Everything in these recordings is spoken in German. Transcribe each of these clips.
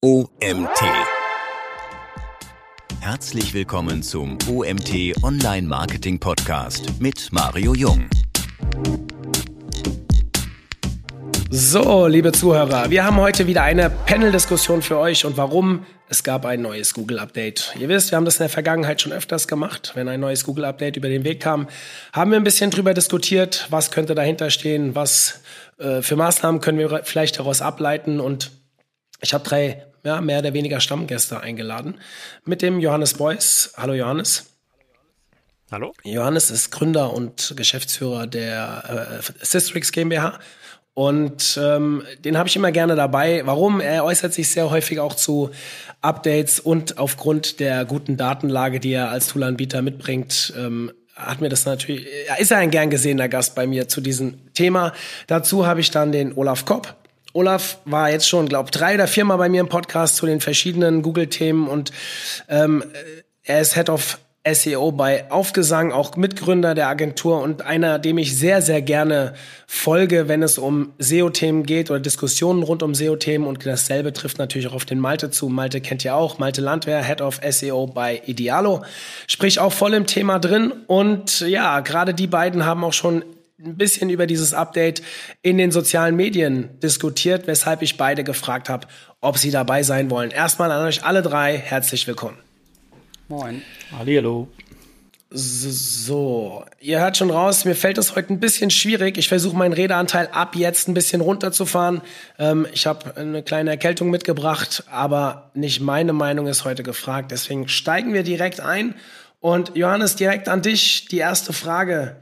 OMT. Herzlich willkommen zum OMT Online Marketing Podcast mit Mario Jung. So, liebe Zuhörer, wir haben heute wieder eine Panel-Diskussion für euch und warum? Es gab ein neues Google-Update. Ihr wisst, wir haben das in der Vergangenheit schon öfters gemacht. Wenn ein neues Google-Update über den Weg kam, haben wir ein bisschen drüber diskutiert, was könnte dahinter stehen, was äh, für Maßnahmen können wir vielleicht daraus ableiten und ich habe drei ja, mehr oder weniger Stammgäste eingeladen mit dem Johannes Beuys. Hallo Johannes. Hallo. Johannes ist Gründer und Geschäftsführer der äh, Systrix GmbH. Und ähm, den habe ich immer gerne dabei. Warum? Er äußert sich sehr häufig auch zu Updates und aufgrund der guten Datenlage, die er als Toolanbieter mitbringt, ähm, hat mir das natürlich, ist er ein gern gesehener Gast bei mir zu diesem Thema. Dazu habe ich dann den Olaf Kopp. Olaf war jetzt schon, glaube drei oder viermal bei mir im Podcast zu den verschiedenen Google-Themen und ähm, er ist Head of SEO bei Aufgesang, auch Mitgründer der Agentur und einer, dem ich sehr, sehr gerne folge, wenn es um SEO-Themen geht oder Diskussionen rund um SEO-Themen. Und dasselbe trifft natürlich auch auf den Malte zu. Malte kennt ihr auch. Malte Landwehr, Head of SEO bei Idealo. Sprich auch voll im Thema drin. Und ja, gerade die beiden haben auch schon ein bisschen über dieses Update in den sozialen Medien diskutiert, weshalb ich beide gefragt habe, ob sie dabei sein wollen. Erstmal an euch alle drei herzlich willkommen. Moin. Hallihallo. So, ihr hört schon raus, mir fällt es heute ein bisschen schwierig. Ich versuche meinen Redeanteil ab jetzt ein bisschen runterzufahren. Ähm, ich habe eine kleine Erkältung mitgebracht, aber nicht meine Meinung ist heute gefragt. Deswegen steigen wir direkt ein. Und Johannes, direkt an dich die erste Frage.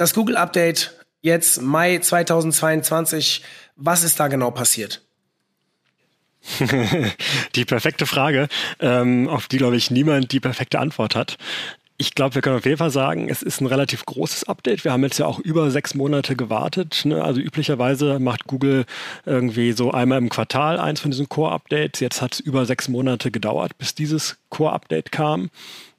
Das Google Update jetzt Mai 2022, was ist da genau passiert? die perfekte Frage, ähm, auf die, glaube ich, niemand die perfekte Antwort hat. Ich glaube, wir können auf jeden Fall sagen, es ist ein relativ großes Update. Wir haben jetzt ja auch über sechs Monate gewartet. Ne? Also üblicherweise macht Google irgendwie so einmal im Quartal eins von diesen Core-Updates. Jetzt hat es über sechs Monate gedauert, bis dieses Core-Update kam.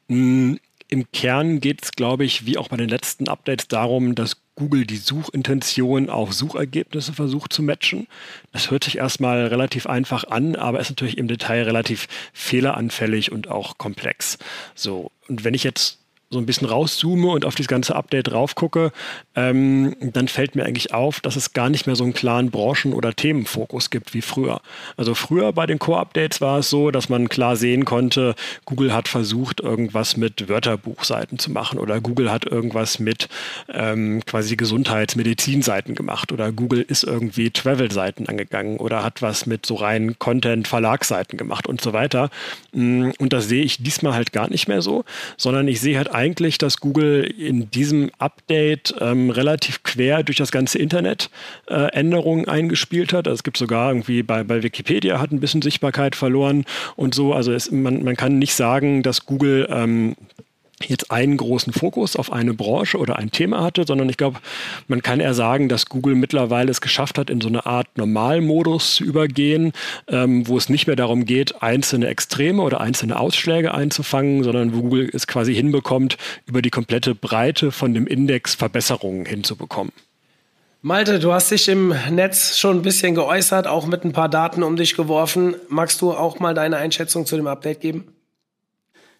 Mm, Im Kern geht es, glaube ich, wie auch bei den letzten Updates darum, dass Google die Suchintention auf Suchergebnisse versucht zu matchen. Das hört sich erstmal relativ einfach an, aber ist natürlich im Detail relativ fehleranfällig und auch komplex. So, und wenn ich jetzt so ein bisschen rauszoome und auf das ganze Update drauf gucke, ähm, dann fällt mir eigentlich auf, dass es gar nicht mehr so einen klaren Branchen- oder Themenfokus gibt wie früher. Also früher bei den Core-Updates war es so, dass man klar sehen konnte, Google hat versucht, irgendwas mit Wörterbuchseiten zu machen oder Google hat irgendwas mit ähm, quasi Gesundheits-Medizin-Seiten gemacht oder Google ist irgendwie Travel-Seiten angegangen oder hat was mit so reinen Content-Verlagsseiten gemacht und so weiter. Mm, und das sehe ich diesmal halt gar nicht mehr so, sondern ich sehe halt eigentlich, dass Google in diesem Update ähm, relativ quer durch das ganze Internet äh, Änderungen eingespielt hat. Also es gibt sogar irgendwie bei, bei Wikipedia hat ein bisschen Sichtbarkeit verloren und so. Also es, man, man kann nicht sagen, dass Google ähm, jetzt einen großen Fokus auf eine Branche oder ein Thema hatte, sondern ich glaube, man kann eher sagen, dass Google mittlerweile es geschafft hat, in so eine Art Normalmodus zu übergehen, ähm, wo es nicht mehr darum geht, einzelne Extreme oder einzelne Ausschläge einzufangen, sondern wo Google es quasi hinbekommt, über die komplette Breite von dem Index Verbesserungen hinzubekommen. Malte, du hast dich im Netz schon ein bisschen geäußert, auch mit ein paar Daten um dich geworfen. Magst du auch mal deine Einschätzung zu dem Update geben?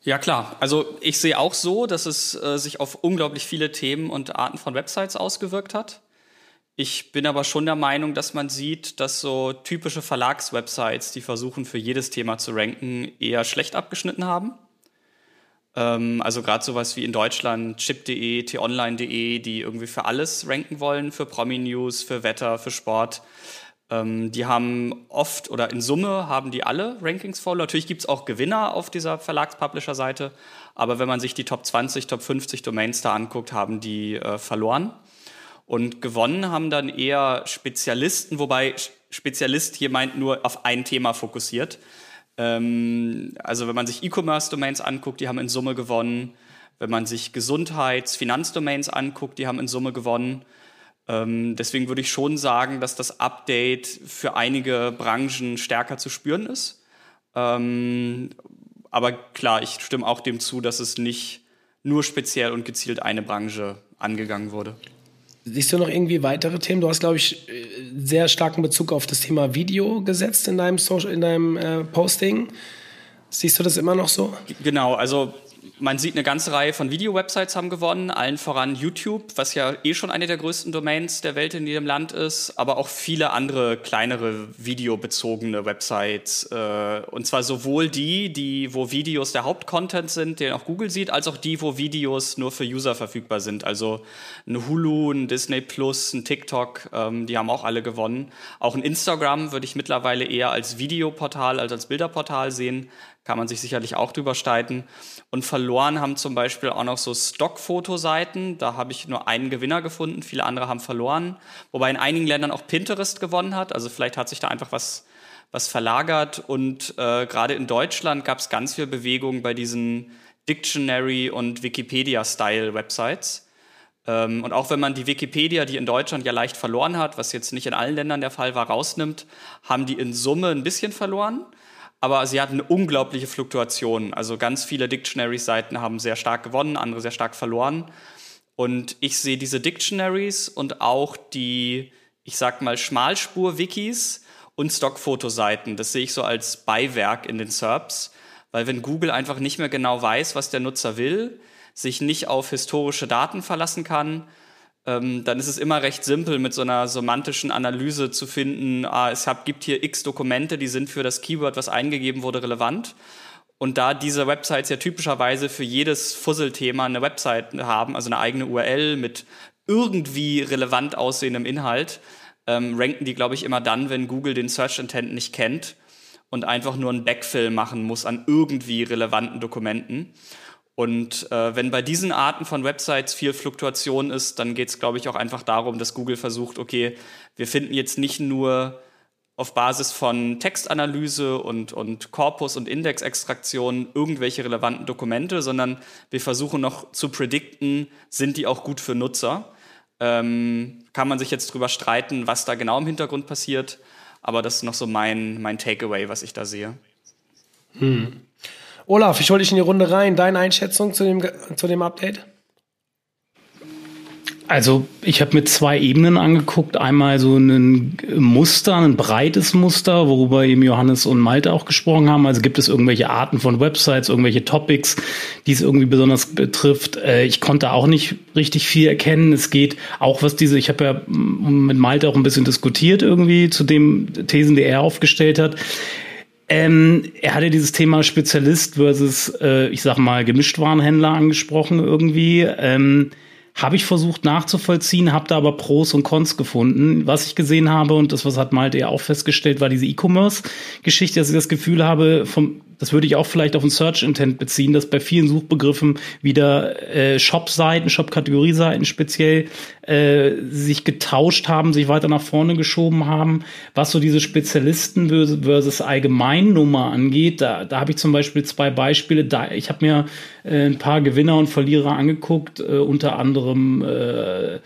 Ja klar, also ich sehe auch so, dass es äh, sich auf unglaublich viele Themen und Arten von Websites ausgewirkt hat. Ich bin aber schon der Meinung, dass man sieht, dass so typische Verlagswebsites, die versuchen für jedes Thema zu ranken, eher schlecht abgeschnitten haben. Ähm, also gerade sowas wie in Deutschland chip.de, t-online.de, die irgendwie für alles ranken wollen, für Promi-News, für Wetter, für Sport. Ähm, die haben oft oder in Summe haben die alle Rankings voll. Natürlich gibt es auch Gewinner auf dieser Verlags-Publisher-Seite, aber wenn man sich die Top 20, Top 50 Domains da anguckt, haben die äh, verloren. Und gewonnen haben dann eher Spezialisten, wobei Spezialist hier meint nur auf ein Thema fokussiert. Ähm, also wenn man sich E-Commerce-Domains anguckt, die haben in Summe gewonnen. Wenn man sich Gesundheits-, Finanzdomains anguckt, die haben in Summe gewonnen. Ähm, deswegen würde ich schon sagen, dass das Update für einige Branchen stärker zu spüren ist. Ähm, aber klar, ich stimme auch dem zu, dass es nicht nur speziell und gezielt eine Branche angegangen wurde. Siehst du noch irgendwie weitere Themen? Du hast, glaube ich, sehr starken Bezug auf das Thema Video gesetzt in deinem, Social, in deinem äh, Posting. Siehst du das immer noch so? Genau, also man sieht eine ganze Reihe von Video-Websites haben gewonnen, allen voran YouTube, was ja eh schon eine der größten Domains der Welt in jedem Land ist, aber auch viele andere kleinere videobezogene Websites. Äh, und zwar sowohl die, die, wo Videos der Hauptcontent sind, den auch Google sieht, als auch die, wo Videos nur für User verfügbar sind. Also ein Hulu, ein Disney Plus, ein TikTok, ähm, die haben auch alle gewonnen. Auch ein Instagram würde ich mittlerweile eher als Videoportal als als Bilderportal sehen kann man sich sicherlich auch drüber streiten. Und verloren haben zum Beispiel auch noch so Stockfotoseiten. Da habe ich nur einen Gewinner gefunden, viele andere haben verloren. Wobei in einigen Ländern auch Pinterest gewonnen hat. Also vielleicht hat sich da einfach was, was verlagert. Und äh, gerade in Deutschland gab es ganz viel Bewegung bei diesen Dictionary- und Wikipedia-Style-Websites. Ähm, und auch wenn man die Wikipedia, die in Deutschland ja leicht verloren hat, was jetzt nicht in allen Ländern der Fall war, rausnimmt, haben die in Summe ein bisschen verloren aber sie hatten eine unglaubliche Fluktuation. Also ganz viele Dictionary-Seiten haben sehr stark gewonnen, andere sehr stark verloren. Und ich sehe diese Dictionaries und auch die, ich sag mal, Schmalspur-Wikis und Stockfotoseiten. Das sehe ich so als Beiwerk in den SERPs, weil wenn Google einfach nicht mehr genau weiß, was der Nutzer will, sich nicht auf historische Daten verlassen kann, ähm, dann ist es immer recht simpel, mit so einer semantischen Analyse zu finden, ah, es hab, gibt hier x Dokumente, die sind für das Keyword, was eingegeben wurde, relevant. Und da diese Websites ja typischerweise für jedes Fusselthema eine Website haben, also eine eigene URL mit irgendwie relevant aussehendem Inhalt, ähm, ranken die, glaube ich, immer dann, wenn Google den Search Intent nicht kennt und einfach nur einen Backfill machen muss an irgendwie relevanten Dokumenten. Und äh, wenn bei diesen Arten von Websites viel Fluktuation ist, dann geht es, glaube ich, auch einfach darum, dass Google versucht, okay, wir finden jetzt nicht nur auf Basis von Textanalyse und, und Korpus- und Indexextraktion irgendwelche relevanten Dokumente, sondern wir versuchen noch zu predikten, sind die auch gut für Nutzer. Ähm, kann man sich jetzt drüber streiten, was da genau im Hintergrund passiert, aber das ist noch so mein, mein Takeaway, was ich da sehe. Hm. Olaf, ich hole dich in die Runde rein. Deine Einschätzung zu dem, zu dem Update? Also ich habe mir zwei Ebenen angeguckt. Einmal so ein Muster, ein breites Muster, worüber eben Johannes und Malte auch gesprochen haben. Also gibt es irgendwelche Arten von Websites, irgendwelche Topics, die es irgendwie besonders betrifft. Äh, ich konnte auch nicht richtig viel erkennen. Es geht auch was diese, ich habe ja mit Malte auch ein bisschen diskutiert irgendwie zu dem Thesen, die er aufgestellt hat. Ähm, er hatte dieses Thema Spezialist versus, äh, ich sag mal, Gemischtwarenhändler angesprochen irgendwie. Ähm, habe ich versucht nachzuvollziehen, habe da aber Pros und Cons gefunden. Was ich gesehen habe, und das was hat Malte ja auch festgestellt, war diese E-Commerce-Geschichte, dass ich das Gefühl habe, vom, das würde ich auch vielleicht auf ein Search-Intent beziehen, dass bei vielen Suchbegriffen wieder äh, Shop-Seiten, Shop-Kategorie-Seiten speziell äh, sich getauscht haben, sich weiter nach vorne geschoben haben. Was so diese Spezialisten versus Allgemeinnummer angeht, da, da habe ich zum Beispiel zwei Beispiele. Da, ich habe mir äh, ein paar Gewinner und Verlierer angeguckt, äh, unter anderem äh,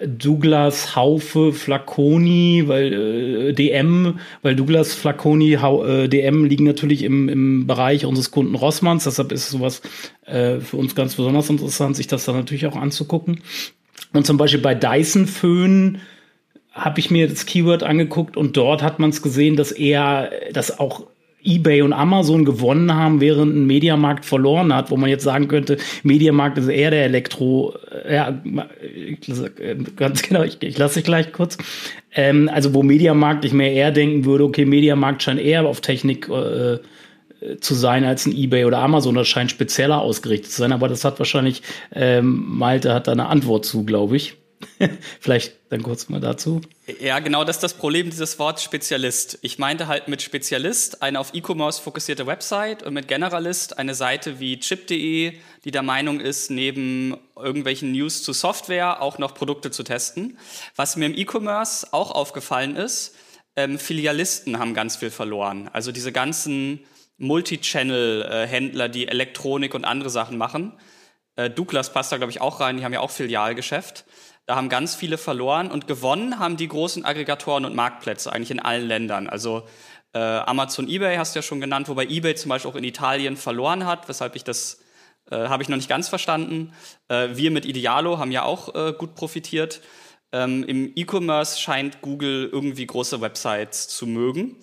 Douglas Haufe Flaconi, weil äh, DM, weil Douglas Flaconi Hau, äh, DM liegen natürlich im, im Bereich unseres Kunden Rossmanns, deshalb ist sowas äh, für uns ganz besonders interessant, sich das dann natürlich auch anzugucken. Und zum Beispiel bei Dyson Föhn habe ich mir das Keyword angeguckt und dort hat man es gesehen, dass er, dass auch eBay und Amazon gewonnen haben, während ein Mediamarkt verloren hat, wo man jetzt sagen könnte, Mediamarkt ist eher der Elektro, äh, ja, ganz genau, ich, ich lasse dich gleich kurz. Ähm, also wo Mediamarkt ich mir eher denken würde, okay, Mediamarkt scheint eher auf Technik äh, zu sein als ein eBay oder Amazon. Das scheint spezieller ausgerichtet zu sein, aber das hat wahrscheinlich, ähm, Malte hat da eine Antwort zu, glaube ich. Vielleicht dann kurz mal dazu. Ja, genau, das ist das Problem dieses Wort Spezialist. Ich meinte halt mit Spezialist eine auf E-Commerce fokussierte Website und mit Generalist eine Seite wie chip.de, die der Meinung ist, neben irgendwelchen News zu Software auch noch Produkte zu testen. Was mir im E-Commerce auch aufgefallen ist, ähm, Filialisten haben ganz viel verloren. Also diese ganzen Multi-Channel-Händler, die Elektronik und andere Sachen machen. Äh, Douglas passt da, glaube ich, auch rein. Die haben ja auch Filialgeschäft. Da haben ganz viele verloren und gewonnen haben die großen Aggregatoren und Marktplätze eigentlich in allen Ländern. Also äh, Amazon, eBay hast du ja schon genannt, wobei eBay zum Beispiel auch in Italien verloren hat, weshalb ich das äh, habe ich noch nicht ganz verstanden. Äh, wir mit Idealo haben ja auch äh, gut profitiert. Ähm, Im E-Commerce scheint Google irgendwie große Websites zu mögen.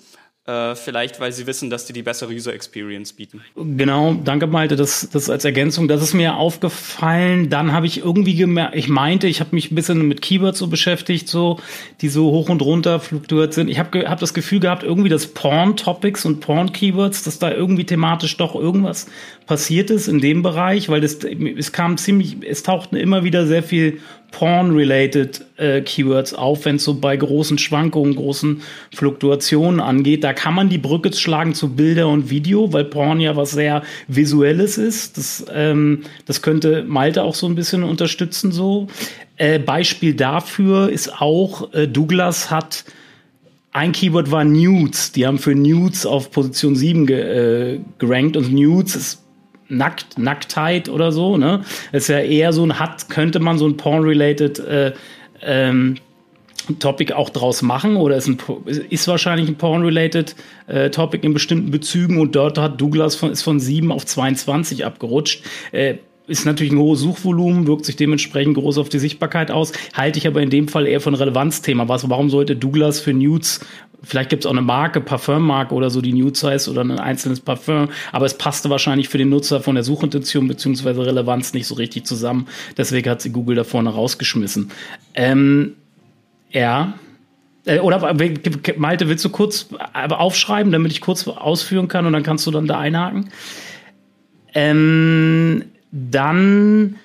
Äh, vielleicht, weil sie wissen, dass die die bessere User Experience bieten. Genau, danke Malte, das, das als Ergänzung, das ist mir aufgefallen. Dann habe ich irgendwie gemerkt, ich meinte, ich habe mich ein bisschen mit Keywords so beschäftigt, so die so hoch und runter fluktuiert sind. Ich habe hab das Gefühl gehabt, irgendwie das Porn-Topics und Porn-Keywords, dass da irgendwie thematisch doch irgendwas passiert ist in dem Bereich, weil das, es kam ziemlich, es tauchten immer wieder sehr viel Porn-related äh, Keywords auf, wenn es so bei großen Schwankungen, großen Fluktuationen angeht. Da kann man die Brücke schlagen zu Bilder und Video, weil Porn ja was sehr Visuelles ist. Das, ähm, das könnte Malte auch so ein bisschen unterstützen. So äh, Beispiel dafür ist auch äh, Douglas hat ein Keyword war Nudes. Die haben für Nudes auf Position 7 ge, äh, gerankt und Nudes ist Nackt, Nacktheit oder so, ne? ist ja eher so ein, hat, könnte man so ein Porn-related äh, ähm, Topic auch draus machen oder ist, ein, ist wahrscheinlich ein Porn-related äh, Topic in bestimmten Bezügen und dort hat Douglas von, ist von 7 auf 22 abgerutscht. Äh, ist natürlich ein hohes Suchvolumen, wirkt sich dementsprechend groß auf die Sichtbarkeit aus. Halte ich aber in dem Fall eher von Relevanzthema. Was, warum sollte Douglas für Nudes Vielleicht gibt es auch eine Marke, Parfummarke oder so, die Nudes heißt oder ein einzelnes Parfum. Aber es passte wahrscheinlich für den Nutzer von der Suchintention bzw. Relevanz nicht so richtig zusammen. Deswegen hat sie Google da vorne rausgeschmissen. Ähm, ja. Äh, oder Malte, willst du kurz aufschreiben, damit ich kurz ausführen kann und dann kannst du dann da einhaken? Ähm, dann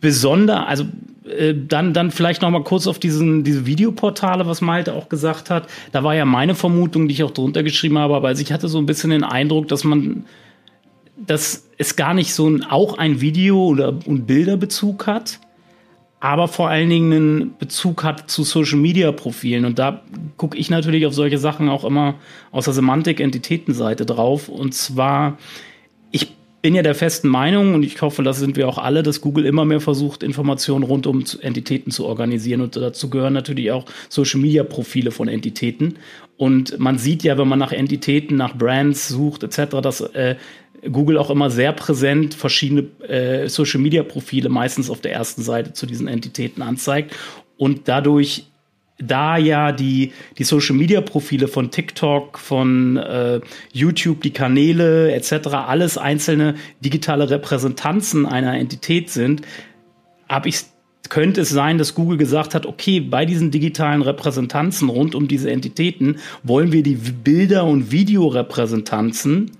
besonder, also äh, dann, dann vielleicht noch mal kurz auf diesen, diese Videoportale, was Malte auch gesagt hat. Da war ja meine Vermutung, die ich auch drunter geschrieben habe, aber also ich hatte so ein bisschen den Eindruck, dass man, dass es gar nicht so ein, auch ein Video- oder ein Bilderbezug hat, aber vor allen Dingen einen Bezug hat zu Social-Media-Profilen. Und da gucke ich natürlich auf solche Sachen auch immer aus der Semantik-Entitätenseite drauf. Und zwar, ich bin ja der festen Meinung und ich hoffe, das sind wir auch alle, dass Google immer mehr versucht, Informationen rund um Entitäten zu organisieren. Und dazu gehören natürlich auch Social-Media-Profile von Entitäten. Und man sieht ja, wenn man nach Entitäten, nach Brands sucht etc., dass äh, Google auch immer sehr präsent verschiedene äh, Social-Media-Profile meistens auf der ersten Seite zu diesen Entitäten anzeigt und dadurch da ja die, die Social Media Profile von TikTok, von äh, YouTube, die Kanäle etc., alles einzelne digitale Repräsentanzen einer Entität sind, habe ich könnte es sein, dass Google gesagt hat, okay, bei diesen digitalen Repräsentanzen rund um diese Entitäten wollen wir die Bilder- und Videorepräsentanzen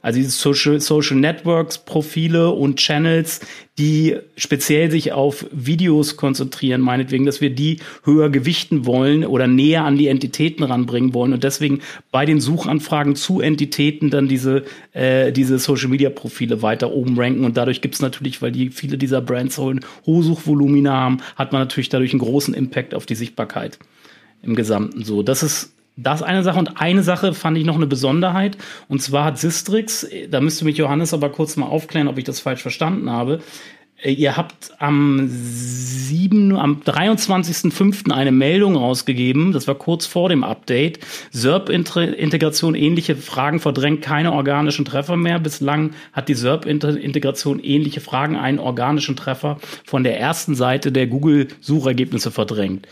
also diese Social, Social Networks, Profile und Channels, die speziell sich auf Videos konzentrieren, meinetwegen, dass wir die höher gewichten wollen oder näher an die Entitäten ranbringen wollen und deswegen bei den Suchanfragen zu Entitäten dann diese, äh, diese Social Media Profile weiter oben ranken und dadurch gibt es natürlich, weil die viele dieser Brands hohe Suchvolumina haben, hat man natürlich dadurch einen großen Impact auf die Sichtbarkeit im Gesamten so. Das ist das eine Sache. Und eine Sache fand ich noch eine Besonderheit. Und zwar hat Sistrix, da müsste mich Johannes aber kurz mal aufklären, ob ich das falsch verstanden habe. Äh, ihr habt am 7, am 23.05. eine Meldung rausgegeben, das war kurz vor dem Update. SERP-Integration ähnliche Fragen verdrängt keine organischen Treffer mehr. Bislang hat die SERP-Integration ähnliche Fragen einen organischen Treffer von der ersten Seite der Google-Suchergebnisse verdrängt.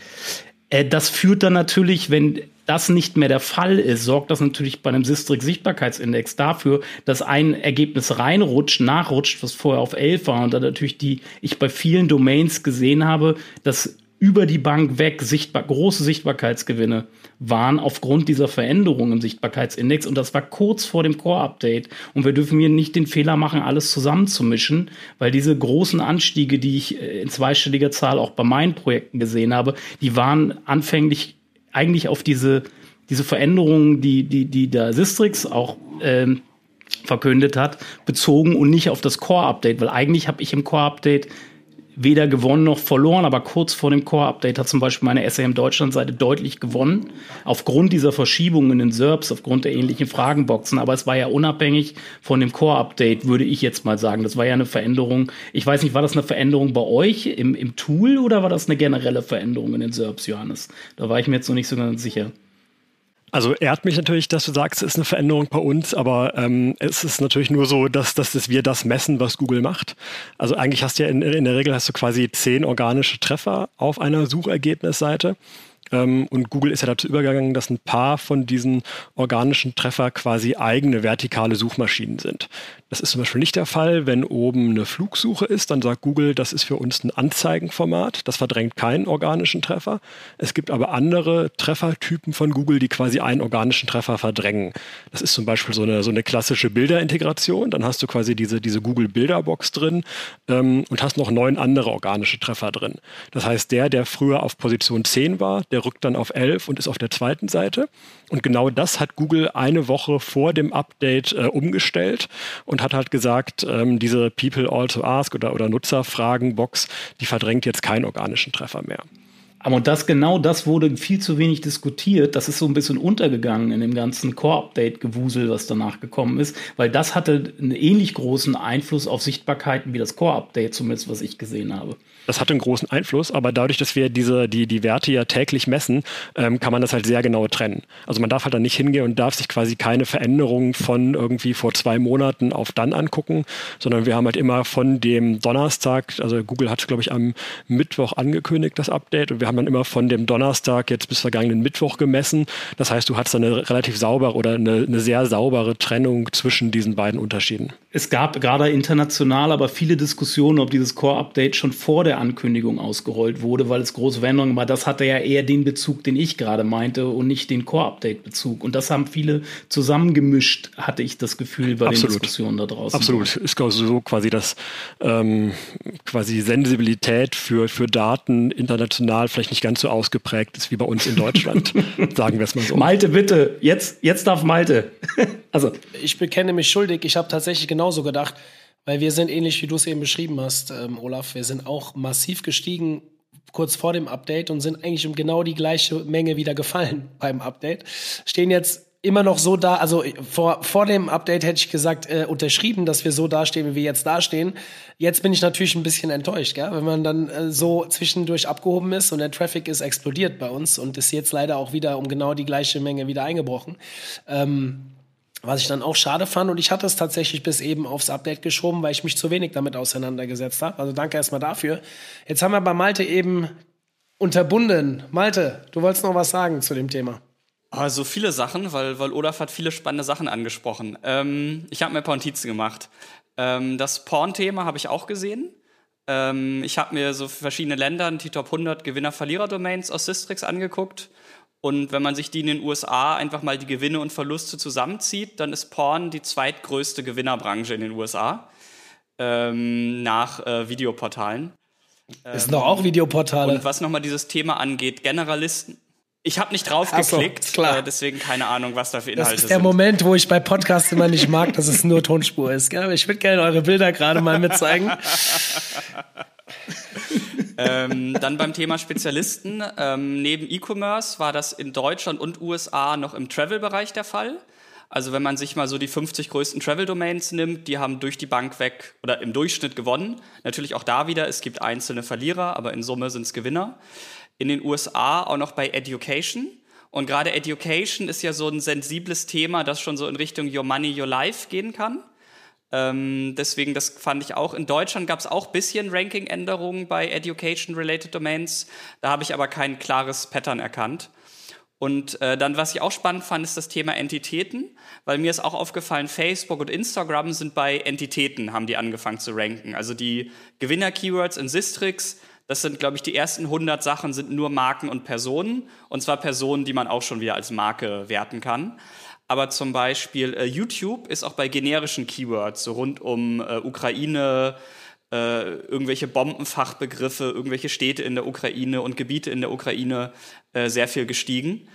Äh, das führt dann natürlich, wenn das nicht mehr der Fall ist, sorgt das natürlich bei einem Sistrix Sichtbarkeitsindex dafür, dass ein Ergebnis reinrutscht, nachrutscht, was vorher auf 11 war und dann natürlich die ich bei vielen Domains gesehen habe, dass über die Bank weg sichtbar, große Sichtbarkeitsgewinne waren aufgrund dieser Veränderung im Sichtbarkeitsindex. Und das war kurz vor dem Core-Update. Und wir dürfen hier nicht den Fehler machen, alles zusammenzumischen, weil diese großen Anstiege, die ich äh, in zweistelliger Zahl auch bei meinen Projekten gesehen habe, die waren anfänglich eigentlich auf diese, diese Veränderungen, die, die, die der Sistrix auch ähm, verkündet hat, bezogen und nicht auf das Core-Update, weil eigentlich habe ich im Core-Update weder gewonnen noch verloren, aber kurz vor dem Core-Update hat zum Beispiel meine SAM Deutschland-Seite deutlich gewonnen, aufgrund dieser Verschiebungen in den SERPs, aufgrund der ähnlichen Fragenboxen. Aber es war ja unabhängig von dem Core-Update, würde ich jetzt mal sagen. Das war ja eine Veränderung. Ich weiß nicht, war das eine Veränderung bei euch im, im Tool oder war das eine generelle Veränderung in den SERPs, Johannes? Da war ich mir jetzt noch nicht so ganz sicher. Also ehrt mich natürlich, dass du sagst, es ist eine Veränderung bei uns, aber ähm, es ist natürlich nur so, dass, dass, dass wir das messen, was Google macht. Also eigentlich hast du ja in, in der Regel hast du quasi zehn organische Treffer auf einer Suchergebnisseite. Ähm, und Google ist ja dazu übergegangen, dass ein paar von diesen organischen Treffer quasi eigene vertikale Suchmaschinen sind. Das ist zum Beispiel nicht der Fall, wenn oben eine Flugsuche ist, dann sagt Google, das ist für uns ein Anzeigenformat. Das verdrängt keinen organischen Treffer. Es gibt aber andere Treffertypen von Google, die quasi einen organischen Treffer verdrängen. Das ist zum Beispiel so eine, so eine klassische Bilderintegration. Dann hast du quasi diese, diese Google Bilderbox drin ähm, und hast noch neun andere organische Treffer drin. Das heißt, der, der früher auf Position 10 war, der rückt dann auf 11 und ist auf der zweiten Seite. Und genau das hat Google eine Woche vor dem Update äh, umgestellt und hat halt gesagt, ähm, diese People Also Ask oder, oder Nutzerfragen-Box, die verdrängt jetzt keinen organischen Treffer mehr. Aber das genau das wurde viel zu wenig diskutiert. Das ist so ein bisschen untergegangen in dem ganzen Core-Update-Gewusel, was danach gekommen ist, weil das hatte einen ähnlich großen Einfluss auf Sichtbarkeiten wie das Core-Update, zumindest was ich gesehen habe. Das hat einen großen Einfluss, aber dadurch, dass wir diese, die, die Werte ja täglich messen, ähm, kann man das halt sehr genau trennen. Also man darf halt dann nicht hingehen und darf sich quasi keine Veränderungen von irgendwie vor zwei Monaten auf dann angucken, sondern wir haben halt immer von dem Donnerstag, also Google hat, glaube ich, am Mittwoch angekündigt, das Update, und wir haben dann immer von dem Donnerstag jetzt bis vergangenen Mittwoch gemessen. Das heißt, du hattest eine relativ saubere oder eine, eine sehr saubere Trennung zwischen diesen beiden Unterschieden. Es gab gerade international aber viele Diskussionen, ob dieses Core-Update schon vor der Ankündigung ausgerollt wurde, weil es große Veränderungen war. Das hatte ja eher den Bezug, den ich gerade meinte und nicht den Core-Update-Bezug. Und das haben viele zusammengemischt, hatte ich das Gefühl bei Absolut. den Diskussionen da draußen. Absolut. Ist so quasi das ähm, quasi Sensibilität für, für Daten international vielleicht nicht ganz so ausgeprägt ist wie bei uns in Deutschland. sagen wir es mal so. Malte, bitte. Jetzt, jetzt darf Malte. also. Ich bekenne mich schuldig. Ich habe tatsächlich genauso gedacht, weil wir sind ähnlich, wie du es eben beschrieben hast, ähm, Olaf. Wir sind auch massiv gestiegen kurz vor dem Update und sind eigentlich um genau die gleiche Menge wieder gefallen beim Update. Stehen jetzt immer noch so da, also vor, vor dem Update hätte ich gesagt, äh, unterschrieben, dass wir so dastehen, wie wir jetzt dastehen. Jetzt bin ich natürlich ein bisschen enttäuscht, gell? wenn man dann äh, so zwischendurch abgehoben ist und der Traffic ist explodiert bei uns und ist jetzt leider auch wieder um genau die gleiche Menge wieder eingebrochen. Ähm, was ich dann auch schade fand und ich hatte es tatsächlich bis eben aufs Update geschoben, weil ich mich zu wenig damit auseinandergesetzt habe. Also danke erstmal dafür. Jetzt haben wir bei Malte eben unterbunden. Malte, du wolltest noch was sagen zu dem Thema. Also viele Sachen, weil, weil Olaf hat viele spannende Sachen angesprochen. Ähm, ich habe mir ein paar Notizen gemacht. Ähm, das Porn-Thema habe ich auch gesehen. Ähm, ich habe mir so verschiedene Länder, die Top 100 Gewinner-Verlierer-Domains aus Systrix angeguckt und wenn man sich die in den USA einfach mal die Gewinne und Verluste zusammenzieht, dann ist Porn die zweitgrößte Gewinnerbranche in den USA ähm, nach äh, Videoportalen. Es sind doch auch Videoportale. Und was nochmal dieses Thema angeht, Generalisten. Ich habe nicht drauf geklickt, so, äh, deswegen keine Ahnung, was da für Inhalte sind. Das ist der sind. Moment, wo ich bei Podcasts immer nicht mag, dass es nur Tonspur ist. Gell? Ich würde gerne eure Bilder gerade mal mitzeigen. ähm, dann beim Thema Spezialisten. Ähm, neben E-Commerce war das in Deutschland und USA noch im Travel-Bereich der Fall. Also wenn man sich mal so die 50 größten Travel-Domains nimmt, die haben durch die Bank weg oder im Durchschnitt gewonnen. Natürlich auch da wieder, es gibt einzelne Verlierer, aber in Summe sind es Gewinner. In den USA auch noch bei Education. Und gerade Education ist ja so ein sensibles Thema, das schon so in Richtung Your Money, Your Life gehen kann. Ähm, deswegen, das fand ich auch. In Deutschland gab es auch ein bisschen Ranking-Änderungen bei Education-related Domains. Da habe ich aber kein klares Pattern erkannt. Und äh, dann, was ich auch spannend fand, ist das Thema Entitäten, weil mir ist auch aufgefallen, Facebook und Instagram sind bei Entitäten, haben die angefangen zu ranken. Also die Gewinner-Keywords in Sistrix, das sind, glaube ich, die ersten 100 Sachen sind nur Marken und Personen. Und zwar Personen, die man auch schon wieder als Marke werten kann. Aber zum Beispiel äh, YouTube ist auch bei generischen Keywords, so rund um äh, Ukraine, äh, irgendwelche Bombenfachbegriffe, irgendwelche Städte in der Ukraine und Gebiete in der Ukraine äh, sehr viel gestiegen.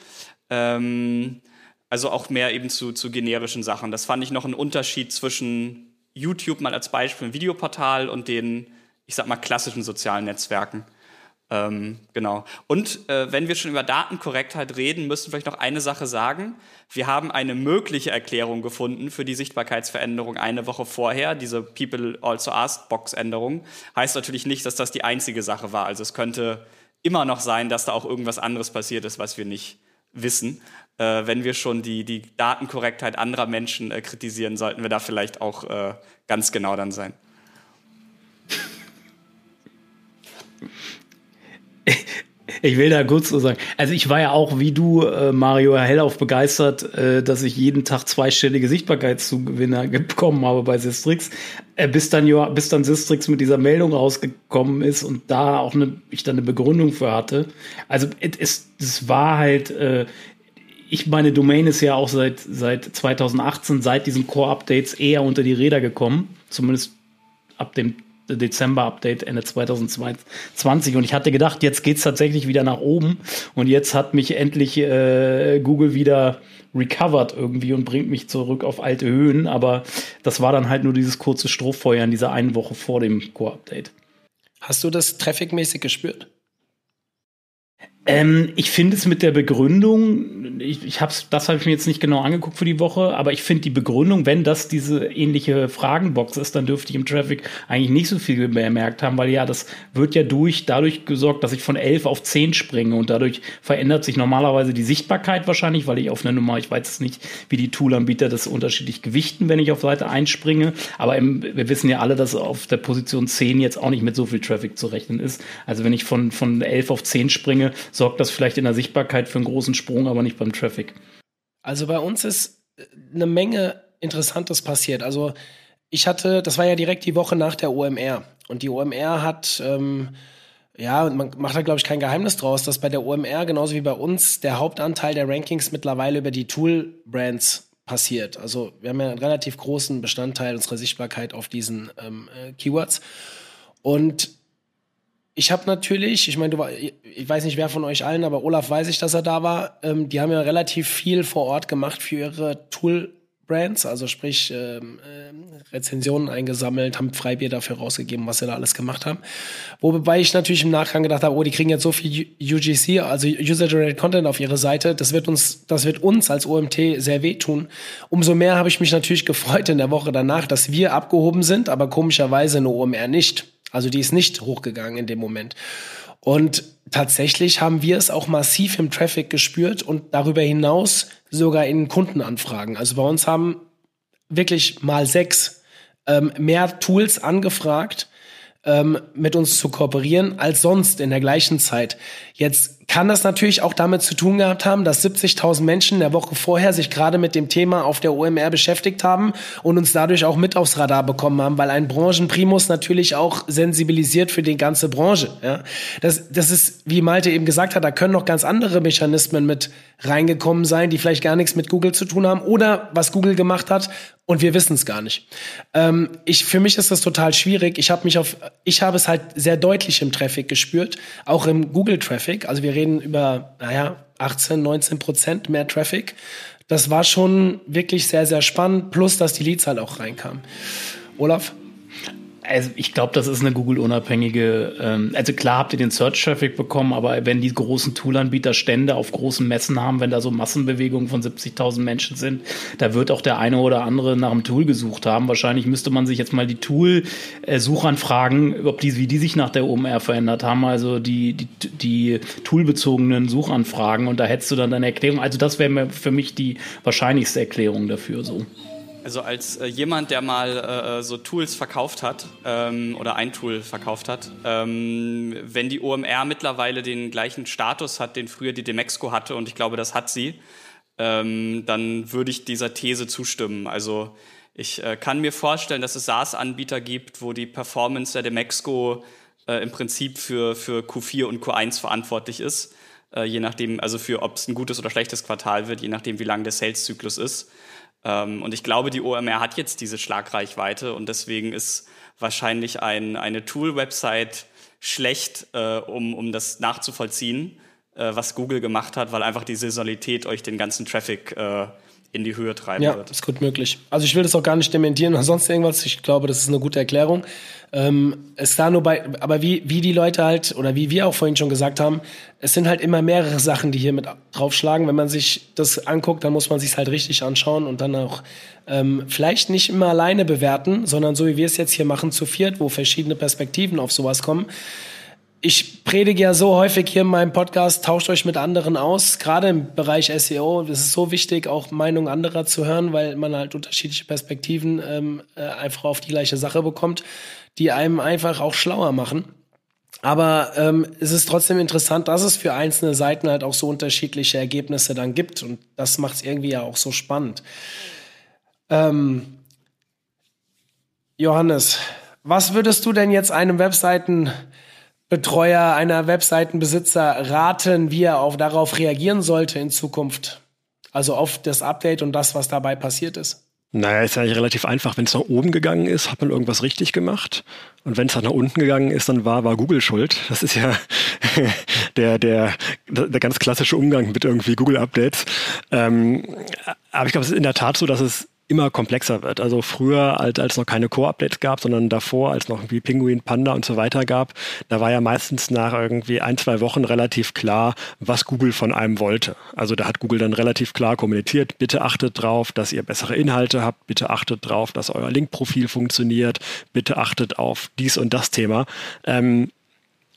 Ähm, also auch mehr eben zu, zu generischen Sachen. Das fand ich noch ein Unterschied zwischen YouTube mal als Beispiel, ein Videoportal und den, ich sag mal, klassischen sozialen Netzwerken. Ähm, genau. Und äh, wenn wir schon über Datenkorrektheit reden, müssen wir vielleicht noch eine Sache sagen. Wir haben eine mögliche Erklärung gefunden für die Sichtbarkeitsveränderung eine Woche vorher, diese People Also Asked Box Änderung. Heißt natürlich nicht, dass das die einzige Sache war. Also es könnte immer noch sein, dass da auch irgendwas anderes passiert ist, was wir nicht wissen. äh, wenn wir schon die, die Datenkorrektheit anderer Menschen äh, kritisieren, sollten wir da vielleicht auch äh, ganz genau dann sein. Ich will da kurz so sagen. Also ich war ja auch wie du, äh, Mario, hellauf begeistert, äh, dass ich jeden Tag zweistellige Sichtbarkeitszugewinner bekommen habe bei Sistrix. Äh, bis dann bis dann Sistrix mit dieser Meldung rausgekommen ist und da auch eine, ich dann eine Begründung für hatte. Also es, es war halt, äh, ich meine Domain ist ja auch seit seit 2018, seit diesen Core-Updates eher unter die Räder gekommen. Zumindest ab dem Dezember-Update Ende 2020 und ich hatte gedacht, jetzt geht's tatsächlich wieder nach oben und jetzt hat mich endlich äh, Google wieder recovered irgendwie und bringt mich zurück auf alte Höhen, aber das war dann halt nur dieses kurze Strohfeuer in dieser einen Woche vor dem Core-Update. Hast du das trafficmäßig gespürt? Ähm, ich finde es mit der Begründung, ich, ich hab's, das habe ich mir jetzt nicht genau angeguckt für die Woche, aber ich finde die Begründung, wenn das diese ähnliche Fragenbox ist, dann dürfte ich im Traffic eigentlich nicht so viel bemerkt haben, weil ja, das wird ja durch, dadurch gesorgt, dass ich von 11 auf 10 springe und dadurch verändert sich normalerweise die Sichtbarkeit wahrscheinlich, weil ich auf eine Nummer, ich weiß jetzt nicht, wie die Toolanbieter das unterschiedlich gewichten, wenn ich auf Seite 1 springe, aber im, wir wissen ja alle, dass auf der Position 10 jetzt auch nicht mit so viel Traffic zu rechnen ist. Also wenn ich von, von 11 auf 10 springe, sorgt das vielleicht in der Sichtbarkeit für einen großen Sprung, aber nicht beim Traffic. Also bei uns ist äh, eine Menge Interessantes passiert. Also ich hatte, das war ja direkt die Woche nach der OMR. Und die OMR hat, ähm, ja, man macht da, glaube ich, kein Geheimnis draus, dass bei der OMR, genauso wie bei uns, der Hauptanteil der Rankings mittlerweile über die Tool-Brands passiert. Also wir haben ja einen relativ großen Bestandteil unserer Sichtbarkeit auf diesen ähm, äh, Keywords. Und ich habe natürlich, ich meine, ich weiß nicht wer von euch allen, aber Olaf weiß ich, dass er da war. Ähm, die haben ja relativ viel vor Ort gemacht für ihre Tool-Brands, also sprich ähm, äh, Rezensionen eingesammelt, haben Freibier dafür rausgegeben, was sie da alles gemacht haben. Wobei ich natürlich im Nachgang gedacht habe, oh, die kriegen jetzt so viel UGC, also User-Generated Content auf ihre Seite, das wird uns, das wird uns als OMT sehr wehtun. Umso mehr habe ich mich natürlich gefreut in der Woche danach, dass wir abgehoben sind, aber komischerweise eine OMR nicht. Also die ist nicht hochgegangen in dem Moment. Und tatsächlich haben wir es auch massiv im Traffic gespürt und darüber hinaus sogar in Kundenanfragen. Also bei uns haben wirklich mal sechs ähm, mehr Tools angefragt, ähm, mit uns zu kooperieren, als sonst in der gleichen Zeit. Jetzt kann das natürlich auch damit zu tun gehabt haben, dass 70.000 Menschen der Woche vorher sich gerade mit dem Thema auf der OMR beschäftigt haben und uns dadurch auch mit aufs Radar bekommen haben, weil ein Branchenprimus natürlich auch sensibilisiert für die ganze Branche. Ja? Das, das ist, wie Malte eben gesagt hat, da können noch ganz andere Mechanismen mit reingekommen sein, die vielleicht gar nichts mit Google zu tun haben oder was Google gemacht hat und wir wissen es gar nicht. Ähm, ich, für mich ist das total schwierig. Ich habe mich auf, ich habe es halt sehr deutlich im Traffic gespürt, auch im Google Traffic. Also wir reden reden über, naja, 18, 19 Prozent mehr Traffic. Das war schon wirklich sehr, sehr spannend, plus dass die Leads halt auch reinkamen. Olaf? Also ich glaube, das ist eine Google-unabhängige, ähm, also klar habt ihr den Search-Traffic bekommen, aber wenn die großen Toolanbieter Stände auf großen Messen haben, wenn da so Massenbewegungen von 70.000 Menschen sind, da wird auch der eine oder andere nach einem Tool gesucht haben. Wahrscheinlich müsste man sich jetzt mal die Tool-Suchanfragen, ob die, wie die sich nach der OMR verändert haben, also die, die, die toolbezogenen Suchanfragen und da hättest du dann deine Erklärung. Also das wäre für mich die wahrscheinlichste Erklärung dafür so. Also als äh, jemand, der mal äh, äh, so Tools verkauft hat ähm, oder ein Tool verkauft hat, ähm, wenn die OMR mittlerweile den gleichen Status hat, den früher die Demexco hatte, und ich glaube, das hat sie, ähm, dann würde ich dieser These zustimmen. Also ich äh, kann mir vorstellen, dass es SaaS-Anbieter gibt, wo die Performance der Demexco äh, im Prinzip für, für Q4 und Q1 verantwortlich ist, äh, je nachdem, also für ob es ein gutes oder schlechtes Quartal wird, je nachdem, wie lang der Sales-Zyklus ist. Ähm, und ich glaube, die OMR hat jetzt diese Schlagreichweite und deswegen ist wahrscheinlich ein, eine Tool-Website schlecht, äh, um, um das nachzuvollziehen, äh, was Google gemacht hat, weil einfach die Saisonalität euch den ganzen Traffic äh, in die Höhe treiben ja, wird. Ja, ist gut möglich. Also ich will das auch gar nicht dementieren oder sonst irgendwas. Ich glaube, das ist eine gute Erklärung. Ähm, es da nur bei, aber wie, wie die Leute halt, oder wie wir auch vorhin schon gesagt haben, es sind halt immer mehrere Sachen, die hier mit draufschlagen. Wenn man sich das anguckt, dann muss man sich halt richtig anschauen und dann auch ähm, vielleicht nicht immer alleine bewerten, sondern so wie wir es jetzt hier machen, zu viert, wo verschiedene Perspektiven auf sowas kommen ich predige ja so häufig hier in meinem Podcast, tauscht euch mit anderen aus, gerade im Bereich SEO. Es ist so wichtig, auch Meinung anderer zu hören, weil man halt unterschiedliche Perspektiven ähm, äh, einfach auf die gleiche Sache bekommt, die einem einfach auch schlauer machen. Aber ähm, es ist trotzdem interessant, dass es für einzelne Seiten halt auch so unterschiedliche Ergebnisse dann gibt. Und das macht es irgendwie ja auch so spannend. Ähm, Johannes, was würdest du denn jetzt einem Webseiten Betreuer, einer Webseitenbesitzer raten, wie er auf, darauf reagieren sollte in Zukunft? Also auf das Update und das, was dabei passiert ist? Naja, ist eigentlich relativ einfach. Wenn es nach oben gegangen ist, hat man irgendwas richtig gemacht. Und wenn es nach unten gegangen ist, dann war, war Google schuld. Das ist ja der, der, der ganz klassische Umgang mit irgendwie Google-Updates. Ähm, aber ich glaube, es ist in der Tat so, dass es immer komplexer wird. Also früher, als, als noch keine Core-Updates gab, sondern davor, als noch irgendwie Pinguin, Panda und so weiter gab, da war ja meistens nach irgendwie ein, zwei Wochen relativ klar, was Google von einem wollte. Also da hat Google dann relativ klar kommuniziert, bitte achtet drauf, dass ihr bessere Inhalte habt, bitte achtet drauf, dass euer Link-Profil funktioniert, bitte achtet auf dies und das Thema. Ähm,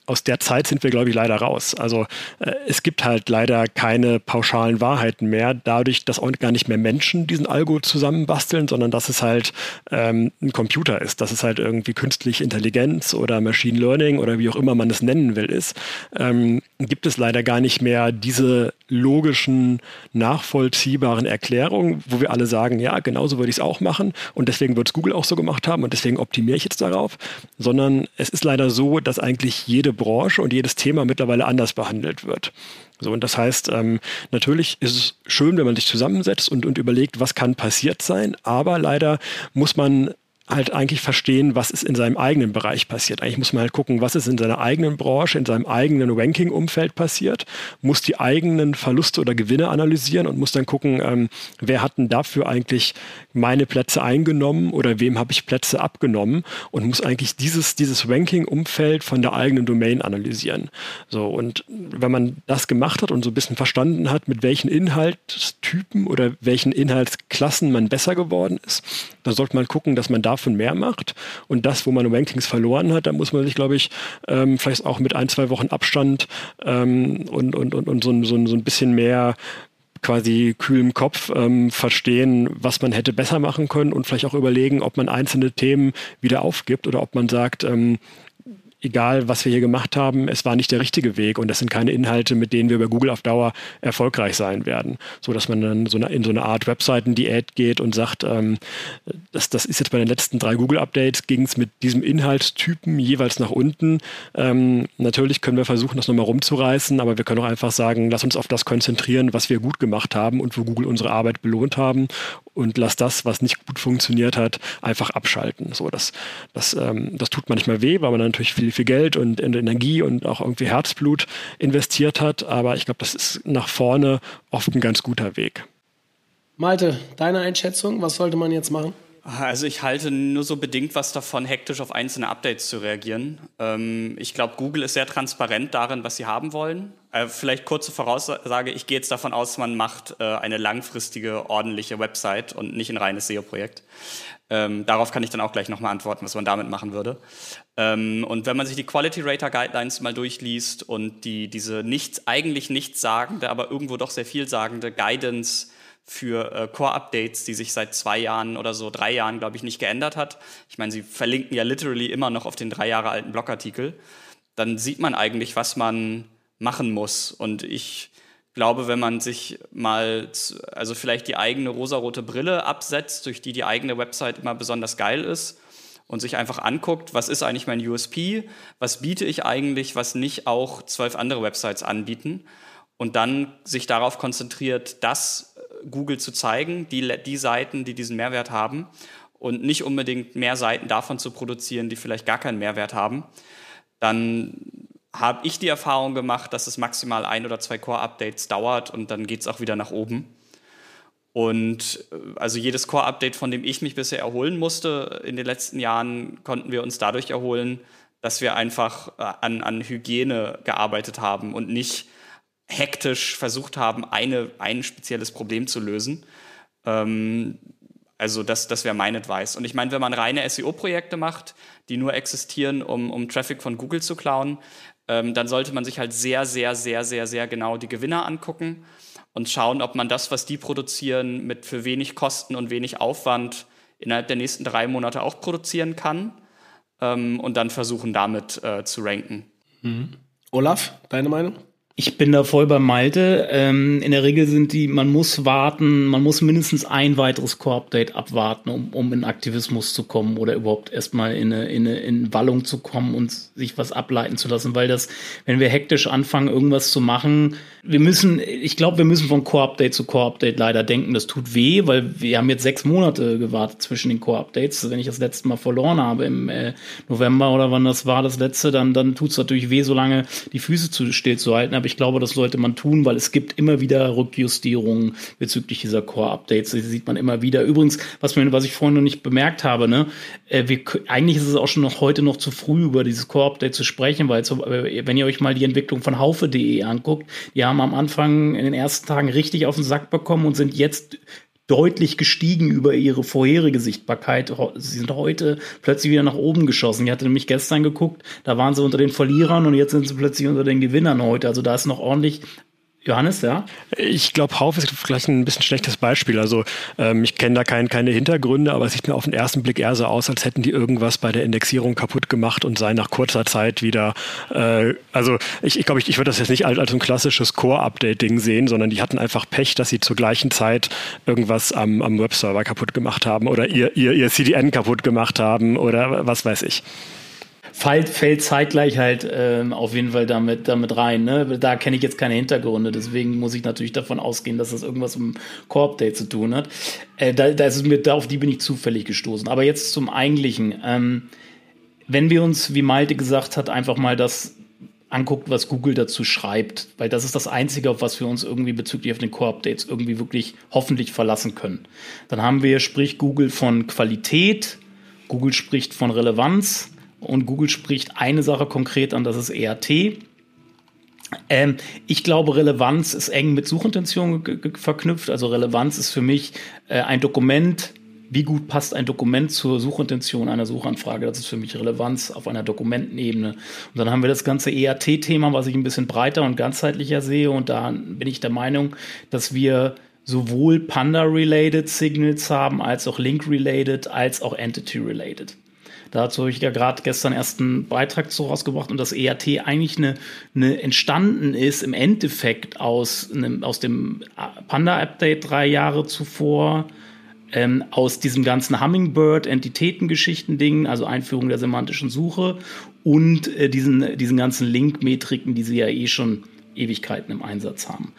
aus der Zeit sind wir, glaube ich, leider raus. Also äh, es gibt halt leider keine pauschalen Wahrheiten mehr, dadurch, dass auch gar nicht mehr Menschen diesen Algo zusammenbasteln, sondern dass es halt ähm, ein Computer ist, dass es halt irgendwie künstliche Intelligenz oder Machine Learning oder wie auch immer man es nennen will, ist, ähm, gibt es leider gar nicht mehr diese logischen, nachvollziehbaren Erklärungen, wo wir alle sagen, ja, genauso würde ich es auch machen und deswegen wird es Google auch so gemacht haben und deswegen optimiere ich jetzt darauf, sondern es ist leider so, dass eigentlich jede Branche und jedes Thema mittlerweile anders behandelt wird. So, und das heißt, ähm, natürlich ist es schön, wenn man sich zusammensetzt und, und überlegt, was kann passiert sein, aber leider muss man halt eigentlich verstehen, was ist in seinem eigenen Bereich passiert. Eigentlich muss man halt gucken, was ist in seiner eigenen Branche, in seinem eigenen Ranking-Umfeld passiert, muss die eigenen Verluste oder Gewinne analysieren und muss dann gucken, ähm, wer hat denn dafür eigentlich meine Plätze eingenommen oder wem habe ich Plätze abgenommen und muss eigentlich dieses, dieses Ranking-Umfeld von der eigenen Domain analysieren. So, und wenn man das gemacht hat und so ein bisschen verstanden hat, mit welchen Inhaltstypen oder welchen Inhaltsklassen man besser geworden ist, dann sollte man gucken, dass man da davon mehr macht. Und das, wo man Rankings verloren hat, da muss man sich, glaube ich, ähm, vielleicht auch mit ein, zwei Wochen Abstand ähm, und, und, und, und so, so, so ein bisschen mehr quasi kühlem Kopf ähm, verstehen, was man hätte besser machen können und vielleicht auch überlegen, ob man einzelne Themen wieder aufgibt oder ob man sagt, ähm, egal was wir hier gemacht haben, es war nicht der richtige Weg und das sind keine Inhalte, mit denen wir bei Google auf Dauer erfolgreich sein werden. So dass man dann so in so eine Art Webseiten-Diät geht und sagt, ähm, das, das ist jetzt bei den letzten drei Google-Updates, ging es mit diesem Inhaltstypen jeweils nach unten. Ähm, natürlich können wir versuchen, das nochmal rumzureißen, aber wir können auch einfach sagen, lass uns auf das konzentrieren, was wir gut gemacht haben und wo Google unsere Arbeit belohnt haben und lass das, was nicht gut funktioniert hat, einfach abschalten. So, das, das, ähm, das tut manchmal weh, weil man natürlich viel, viel Geld und, und Energie und auch irgendwie Herzblut investiert hat. Aber ich glaube, das ist nach vorne oft ein ganz guter Weg. Malte, deine Einschätzung, was sollte man jetzt machen? Also ich halte nur so bedingt was davon, hektisch auf einzelne Updates zu reagieren. Ähm, ich glaube, Google ist sehr transparent darin, was sie haben wollen. Äh, vielleicht kurze Voraussage, ich gehe jetzt davon aus, man macht äh, eine langfristige, ordentliche Website und nicht ein reines SEO-Projekt. Ähm, darauf kann ich dann auch gleich nochmal antworten, was man damit machen würde. Ähm, und wenn man sich die Quality Rater Guidelines mal durchliest und die, diese nicht, eigentlich nichtssagende, aber irgendwo doch sehr vielsagende Guidance für äh, Core-Updates, die sich seit zwei Jahren oder so, drei Jahren, glaube ich, nicht geändert hat. Ich meine, sie verlinken ja literally immer noch auf den drei Jahre alten Blogartikel. Dann sieht man eigentlich, was man machen muss. Und ich glaube, wenn man sich mal, also vielleicht die eigene rosarote Brille absetzt, durch die die eigene Website immer besonders geil ist, und sich einfach anguckt, was ist eigentlich mein USP, was biete ich eigentlich, was nicht auch zwölf andere Websites anbieten und dann sich darauf konzentriert, das Google zu zeigen, die, die Seiten, die diesen Mehrwert haben und nicht unbedingt mehr Seiten davon zu produzieren, die vielleicht gar keinen Mehrwert haben, dann habe ich die Erfahrung gemacht, dass es maximal ein oder zwei Core-Updates dauert und dann geht es auch wieder nach oben. Und äh, also jedes Core-Update, von dem ich mich bisher erholen musste in den letzten Jahren, konnten wir uns dadurch erholen, dass wir einfach äh, an, an Hygiene gearbeitet haben und nicht hektisch versucht haben, eine, ein spezielles Problem zu lösen. Ähm, also das, das wäre mein Advice. Und ich meine, wenn man reine SEO-Projekte macht, die nur existieren, um, um Traffic von Google zu klauen, ähm, dann sollte man sich halt sehr, sehr, sehr, sehr, sehr genau die Gewinner angucken und schauen, ob man das, was die produzieren, mit für wenig Kosten und wenig Aufwand innerhalb der nächsten drei Monate auch produzieren kann ähm, und dann versuchen, damit äh, zu ranken. Mhm. Olaf, deine Meinung? Ich bin da voll bei Malte. Ähm, in der Regel sind die, man muss warten, man muss mindestens ein weiteres Core-Update abwarten, um, um in Aktivismus zu kommen oder überhaupt erstmal in eine, in eine in Wallung zu kommen und sich was ableiten zu lassen, weil das, wenn wir hektisch anfangen, irgendwas zu machen, wir müssen, ich glaube, wir müssen von Core-Update zu Core-Update leider denken. Das tut weh, weil wir haben jetzt sechs Monate gewartet zwischen den Core-Updates. Wenn ich das letzte Mal verloren habe im äh, November oder wann das war, das letzte, dann, dann tut es natürlich weh, so lange die Füße zu, still zu halten. Aber ich glaube, das sollte man tun, weil es gibt immer wieder Rückjustierungen bezüglich dieser Core-Updates. Die sieht man immer wieder. Übrigens, was, mir, was ich vorhin noch nicht bemerkt habe, ne, äh, wir, eigentlich ist es auch schon noch heute noch zu früh, über dieses Core-Update zu sprechen, weil äh, wenn ihr euch mal die Entwicklung von Haufe.de anguckt, die haben haben am Anfang in den ersten Tagen richtig auf den Sack bekommen und sind jetzt deutlich gestiegen über ihre vorherige Sichtbarkeit. Sie sind heute plötzlich wieder nach oben geschossen. Ich hatte nämlich gestern geguckt, da waren sie unter den Verlierern und jetzt sind sie plötzlich unter den Gewinnern heute. Also da ist noch ordentlich Johannes, ja? Ich glaube, Hauf ist vielleicht ein bisschen schlechtes Beispiel. Also ähm, ich kenne da kein, keine Hintergründe, aber es sieht mir auf den ersten Blick eher so aus, als hätten die irgendwas bei der Indexierung kaputt gemacht und seien nach kurzer Zeit wieder. Äh, also ich, ich glaube, ich, ich würde das jetzt nicht als, als ein klassisches Core-Update-Ding sehen, sondern die hatten einfach Pech, dass sie zur gleichen Zeit irgendwas am, am Webserver kaputt gemacht haben oder ihr, ihr, ihr CDN kaputt gemacht haben oder was weiß ich fällt, fällt zeitgleich halt ähm, auf jeden Fall damit, damit rein. Ne? Da kenne ich jetzt keine Hintergründe, deswegen muss ich natürlich davon ausgehen, dass das irgendwas mit dem Core-Update zu tun hat. Äh, da, da ist es mir, auf die bin ich zufällig gestoßen. Aber jetzt zum Eigentlichen. Ähm, wenn wir uns, wie Malte gesagt hat, einfach mal das anguckt, was Google dazu schreibt, weil das ist das Einzige, auf was wir uns irgendwie bezüglich auf den Core-Updates irgendwie wirklich hoffentlich verlassen können. Dann haben wir, spricht Google von Qualität, Google spricht von Relevanz, und Google spricht eine Sache konkret an, das ist ERT. Ähm, ich glaube, Relevanz ist eng mit Suchintention verknüpft. Also Relevanz ist für mich äh, ein Dokument. Wie gut passt ein Dokument zur Suchintention einer Suchanfrage? Das ist für mich Relevanz auf einer Dokumentenebene. Und dann haben wir das ganze ERT-Thema, was ich ein bisschen breiter und ganzheitlicher sehe. Und da bin ich der Meinung, dass wir sowohl Panda-related Signals haben, als auch Link-related, als auch Entity-related. Dazu habe ich ja gerade gestern erst einen Beitrag zu rausgebracht und dass ERT eigentlich eine, eine entstanden ist im Endeffekt aus, einem, aus dem Panda-Update drei Jahre zuvor, ähm, aus diesem ganzen Hummingbird-Entitätengeschichten-Ding, also Einführung der semantischen Suche und äh, diesen, diesen ganzen Link-Metriken, die sie ja eh schon Ewigkeiten im Einsatz haben.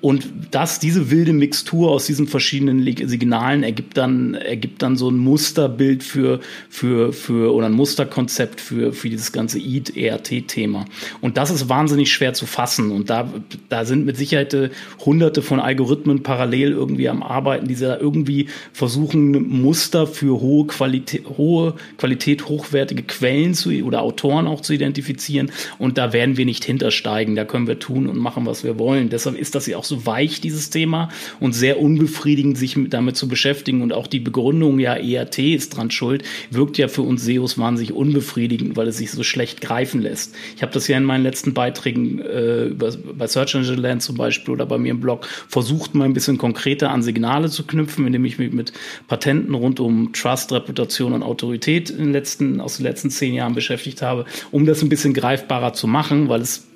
Und das, diese wilde Mixtur aus diesen verschiedenen Signalen ergibt dann, ergibt dann so ein Musterbild für, für, für, oder ein Musterkonzept für, für dieses ganze EAT-ERT-Thema. Und das ist wahnsinnig schwer zu fassen. Und da, da sind mit Sicherheit äh, hunderte von Algorithmen parallel irgendwie am Arbeiten, die da irgendwie versuchen, Muster für hohe Qualität, hohe Qualität, hochwertige Quellen zu, oder Autoren auch zu identifizieren. Und da werden wir nicht hintersteigen. Da können wir tun und machen, was wir wollen. Deshalb ist das ja auch so weich, dieses Thema, und sehr unbefriedigend, sich damit zu beschäftigen. Und auch die Begründung, ja, ERT ist dran schuld, wirkt ja für uns SEOs wahnsinnig unbefriedigend, weil es sich so schlecht greifen lässt. Ich habe das ja in meinen letzten Beiträgen äh, über, bei Search Engine Land zum Beispiel oder bei mir im Blog versucht, mal ein bisschen konkreter an Signale zu knüpfen, indem ich mich mit Patenten rund um Trust, Reputation und Autorität in den letzten, aus den letzten zehn Jahren beschäftigt habe, um das ein bisschen greifbarer zu machen, weil es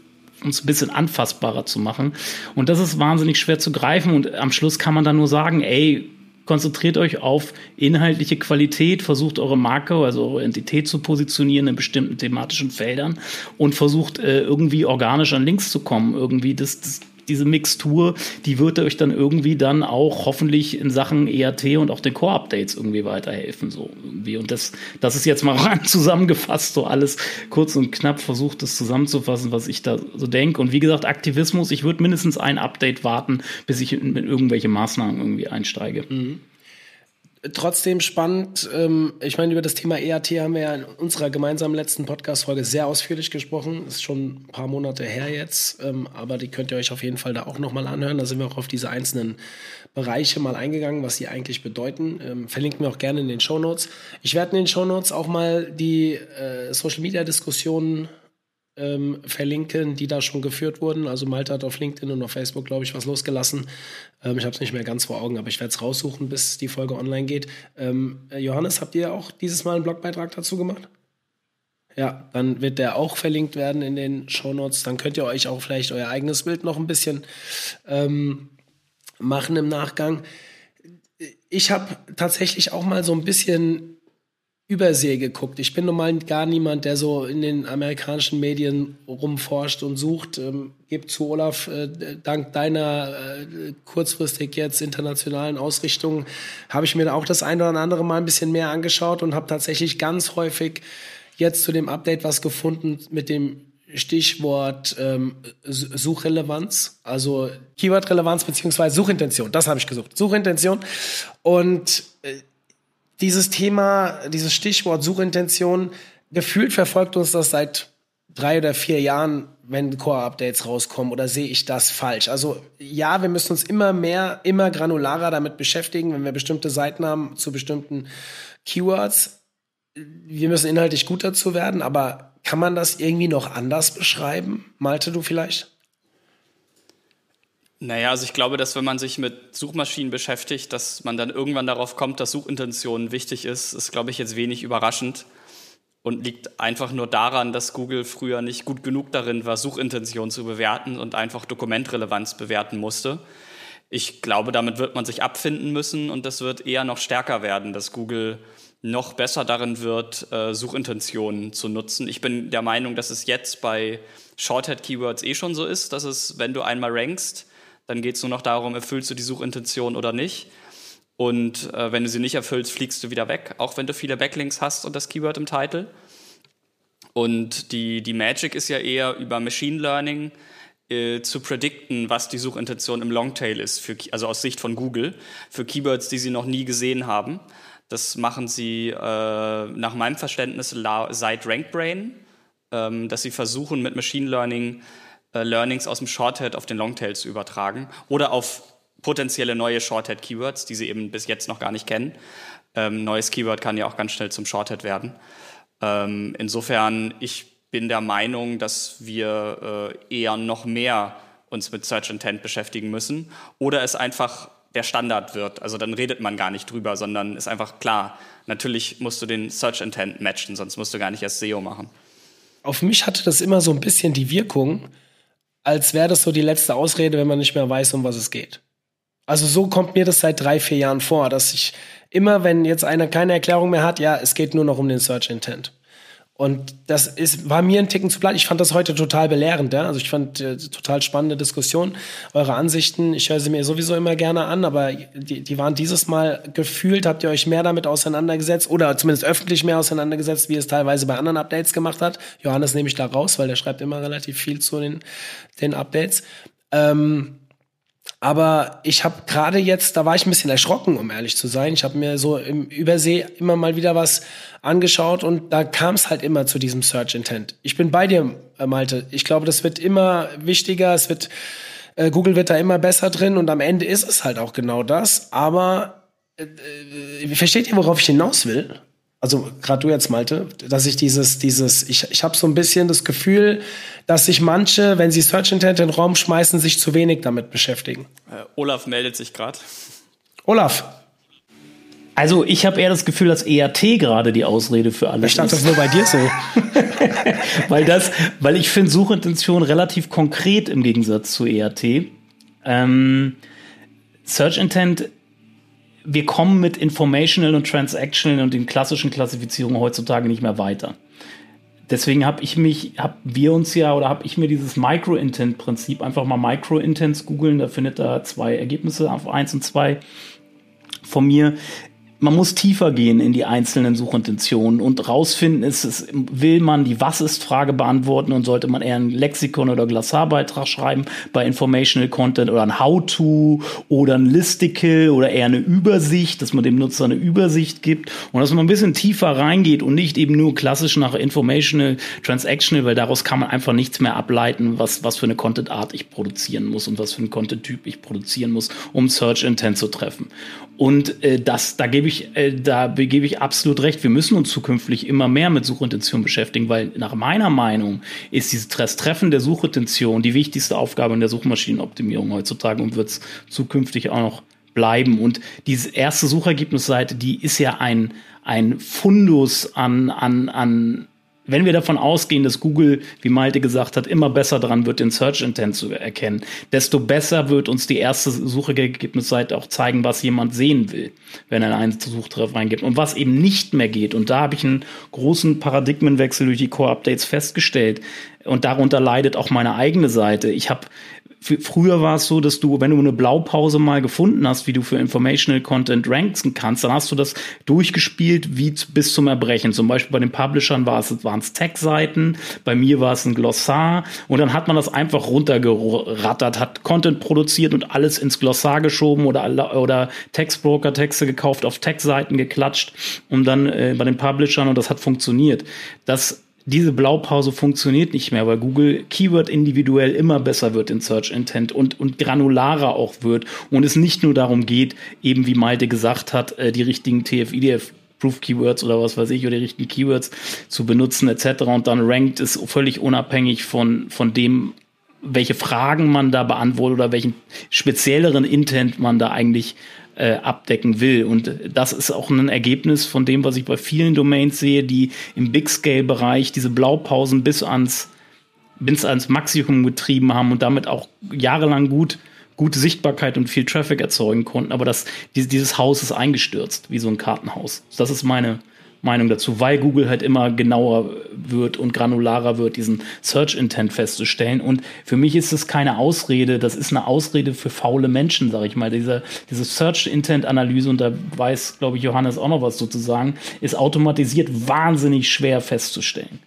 uns ein bisschen anfassbarer zu machen. Und das ist wahnsinnig schwer zu greifen. Und am Schluss kann man dann nur sagen, ey, konzentriert euch auf inhaltliche Qualität, versucht eure Marke, also eure Entität zu positionieren in bestimmten thematischen Feldern und versucht äh, irgendwie organisch an Links zu kommen. Irgendwie das, das diese Mixtur, die wird euch dann irgendwie dann auch hoffentlich in Sachen ERT und auch den Core-Updates irgendwie weiterhelfen. So irgendwie. Und das, das ist jetzt mal zusammengefasst, so alles kurz und knapp versucht, das zusammenzufassen, was ich da so denke. Und wie gesagt, Aktivismus, ich würde mindestens ein Update warten, bis ich in irgendwelche Maßnahmen irgendwie einsteige. Mhm trotzdem spannend. Ähm, ich meine, über das Thema EAT haben wir ja in unserer gemeinsamen letzten Podcast-Folge sehr ausführlich gesprochen. Ist schon ein paar Monate her jetzt, ähm, aber die könnt ihr euch auf jeden Fall da auch nochmal anhören. Da sind wir auch auf diese einzelnen Bereiche mal eingegangen, was sie eigentlich bedeuten. Ähm, verlinken wir auch gerne in den Show Notes. Ich werde in den Show Notes auch mal die äh, Social-Media-Diskussionen ähm, verlinken, die da schon geführt wurden. Also Malte hat auf LinkedIn und auf Facebook, glaube ich, was losgelassen. Ähm, ich habe es nicht mehr ganz vor Augen, aber ich werde es raussuchen, bis die Folge online geht. Ähm, Johannes, habt ihr auch dieses Mal einen Blogbeitrag dazu gemacht? Ja, dann wird der auch verlinkt werden in den Shownotes. Dann könnt ihr euch auch vielleicht euer eigenes Bild noch ein bisschen ähm, machen im Nachgang. Ich habe tatsächlich auch mal so ein bisschen Übersee geguckt. Ich bin normal gar niemand, der so in den amerikanischen Medien rumforscht und sucht. Ähm, gebe zu, Olaf, äh, dank deiner äh, kurzfristig jetzt internationalen Ausrichtung habe ich mir auch das eine oder andere mal ein bisschen mehr angeschaut und habe tatsächlich ganz häufig jetzt zu dem Update was gefunden mit dem Stichwort ähm, Suchrelevanz, also Keywordrelevanz beziehungsweise Suchintention. Das habe ich gesucht. Suchintention. Und äh, dieses Thema, dieses Stichwort Suchintention, gefühlt verfolgt uns das seit drei oder vier Jahren, wenn Core-Updates rauskommen, oder sehe ich das falsch? Also ja, wir müssen uns immer mehr, immer granularer damit beschäftigen, wenn wir bestimmte Seiten haben zu bestimmten Keywords. Wir müssen inhaltlich gut dazu werden, aber kann man das irgendwie noch anders beschreiben? Malte, du vielleicht? Naja, also ich glaube, dass wenn man sich mit Suchmaschinen beschäftigt, dass man dann irgendwann darauf kommt, dass Suchintention wichtig ist, ist, glaube ich, jetzt wenig überraschend und liegt einfach nur daran, dass Google früher nicht gut genug darin war, Suchintention zu bewerten und einfach Dokumentrelevanz bewerten musste. Ich glaube, damit wird man sich abfinden müssen und das wird eher noch stärker werden, dass Google noch besser darin wird, äh, Suchintentionen zu nutzen. Ich bin der Meinung, dass es jetzt bei Shorthead-Keywords eh schon so ist, dass es, wenn du einmal rankst, dann geht es nur noch darum, erfüllst du die Suchintention oder nicht. Und äh, wenn du sie nicht erfüllst, fliegst du wieder weg, auch wenn du viele Backlinks hast und das Keyword im Titel. Und die, die Magic ist ja eher über Machine Learning äh, zu predikten, was die Suchintention im Longtail ist, für, also aus Sicht von Google, für Keywords, die sie noch nie gesehen haben. Das machen sie äh, nach meinem Verständnis seit RankBrain, ähm, dass sie versuchen mit Machine Learning Learnings aus dem Shorthead auf den Longtail zu übertragen oder auf potenzielle neue Shorthead-Keywords, die sie eben bis jetzt noch gar nicht kennen. Ähm, neues Keyword kann ja auch ganz schnell zum Shorthead werden. Ähm, insofern, ich bin der Meinung, dass wir äh, eher noch mehr uns mit Search Intent beschäftigen müssen oder es einfach der Standard wird. Also dann redet man gar nicht drüber, sondern ist einfach klar, natürlich musst du den Search Intent matchen, sonst musst du gar nicht erst SEO machen. Auf mich hatte das immer so ein bisschen die Wirkung, als wäre das so die letzte Ausrede, wenn man nicht mehr weiß, um was es geht. Also so kommt mir das seit drei, vier Jahren vor, dass ich immer, wenn jetzt einer keine Erklärung mehr hat, ja, es geht nur noch um den Search Intent. Und das ist, war mir ein Ticken zu platt. Ich fand das heute total belehrend. Ja? Also ich fand äh, total spannende Diskussion. Eure Ansichten, ich höre sie mir sowieso immer gerne an, aber die, die waren dieses Mal gefühlt, habt ihr euch mehr damit auseinandergesetzt oder zumindest öffentlich mehr auseinandergesetzt, wie es teilweise bei anderen Updates gemacht hat. Johannes nehme ich da raus, weil der schreibt immer relativ viel zu den, den Updates. Ähm, aber ich habe gerade jetzt, da war ich ein bisschen erschrocken, um ehrlich zu sein. Ich habe mir so im Übersee immer mal wieder was angeschaut und da kam es halt immer zu diesem Search Intent. Ich bin bei dir, äh, Malte. Ich glaube, das wird immer wichtiger. Es wird äh, Google wird da immer besser drin und am Ende ist es halt auch genau das. Aber äh, äh versteht ihr, worauf ich hinaus will? Also gerade du jetzt, Malte, dass ich dieses, dieses, ich, ich habe so ein bisschen das Gefühl, dass sich manche, wenn sie Search Intent in den Raum schmeißen, sich zu wenig damit beschäftigen. Äh, Olaf meldet sich gerade. Olaf. Also ich habe eher das Gefühl, dass ERT gerade die Ausrede für alles ich dachte, ist. das nur bei dir so. weil das, weil ich finde Suchintention relativ konkret im Gegensatz zu ERT. Ähm, Search Intent wir kommen mit Informational und Transactional und den klassischen Klassifizierungen heutzutage nicht mehr weiter. Deswegen habe ich mich, haben wir uns ja oder habe ich mir dieses Micro-Intent-Prinzip einfach mal Micro-Intents googeln, da findet er zwei Ergebnisse auf eins und zwei von mir man muss tiefer gehen in die einzelnen Suchintentionen und rausfinden, ist es, will man die Was ist Frage beantworten und sollte man eher ein Lexikon oder Glossarbeitrag schreiben bei Informational Content oder ein How-to oder ein Listicle oder eher eine Übersicht, dass man dem Nutzer eine Übersicht gibt und dass man ein bisschen tiefer reingeht und nicht eben nur klassisch nach Informational, Transactional, weil daraus kann man einfach nichts mehr ableiten, was, was für eine Content-Art ich produzieren muss und was für einen Content-Typ ich produzieren muss, um Search Intent zu treffen. Und äh, das, da gebe gebe ich, äh, da gebe ich absolut recht. Wir müssen uns zukünftig immer mehr mit Suchintention beschäftigen, weil nach meiner Meinung ist dieses Treffen der Suchintention die wichtigste Aufgabe in der Suchmaschinenoptimierung heutzutage und wird es zukünftig auch noch bleiben. Und diese erste Suchergebnisseite, die ist ja ein, ein Fundus an, an, an wenn wir davon ausgehen, dass Google, wie Malte gesagt hat, immer besser dran wird, den Search Intent zu erkennen, desto besser wird uns die erste Suchergebnisseite auch zeigen, was jemand sehen will, wenn er einen Suchtreff reingibt und was eben nicht mehr geht. Und da habe ich einen großen Paradigmenwechsel durch die Core-Updates festgestellt. Und darunter leidet auch meine eigene Seite. Ich habe früher war es so, dass du, wenn du eine Blaupause mal gefunden hast, wie du für Informational Content ranken kannst, dann hast du das durchgespielt wie bis zum Erbrechen. Zum Beispiel bei den Publishern war es, waren es Tech-Seiten, bei mir war es ein Glossar und dann hat man das einfach runtergerattert, hat Content produziert und alles ins Glossar geschoben oder, oder Textbroker-Texte gekauft, auf Tech-Seiten geklatscht, um dann äh, bei den Publishern und das hat funktioniert. Das diese Blaupause funktioniert nicht mehr, weil Google Keyword individuell immer besser wird in Search Intent und, und granularer auch wird und es nicht nur darum geht, eben wie Malte gesagt hat, äh, die richtigen TF-IDF Proof Keywords oder was weiß ich oder die richtigen Keywords zu benutzen etc. und dann rankt es völlig unabhängig von, von dem, welche Fragen man da beantwortet oder welchen spezielleren Intent man da eigentlich äh, abdecken will. Und das ist auch ein Ergebnis von dem, was ich bei vielen Domains sehe, die im Big-Scale-Bereich diese Blaupausen bis ans, bis ans Maximum getrieben haben und damit auch jahrelang gut gute Sichtbarkeit und viel Traffic erzeugen konnten. Aber das, dieses Haus ist eingestürzt, wie so ein Kartenhaus. Das ist meine, Meinung dazu, weil Google halt immer genauer wird und granularer wird, diesen Search Intent festzustellen. Und für mich ist es keine Ausrede, das ist eine Ausrede für faule Menschen, sage ich mal. Diese, diese Search Intent Analyse, und da weiß, glaube ich, Johannes auch noch was sozusagen, ist automatisiert wahnsinnig schwer festzustellen.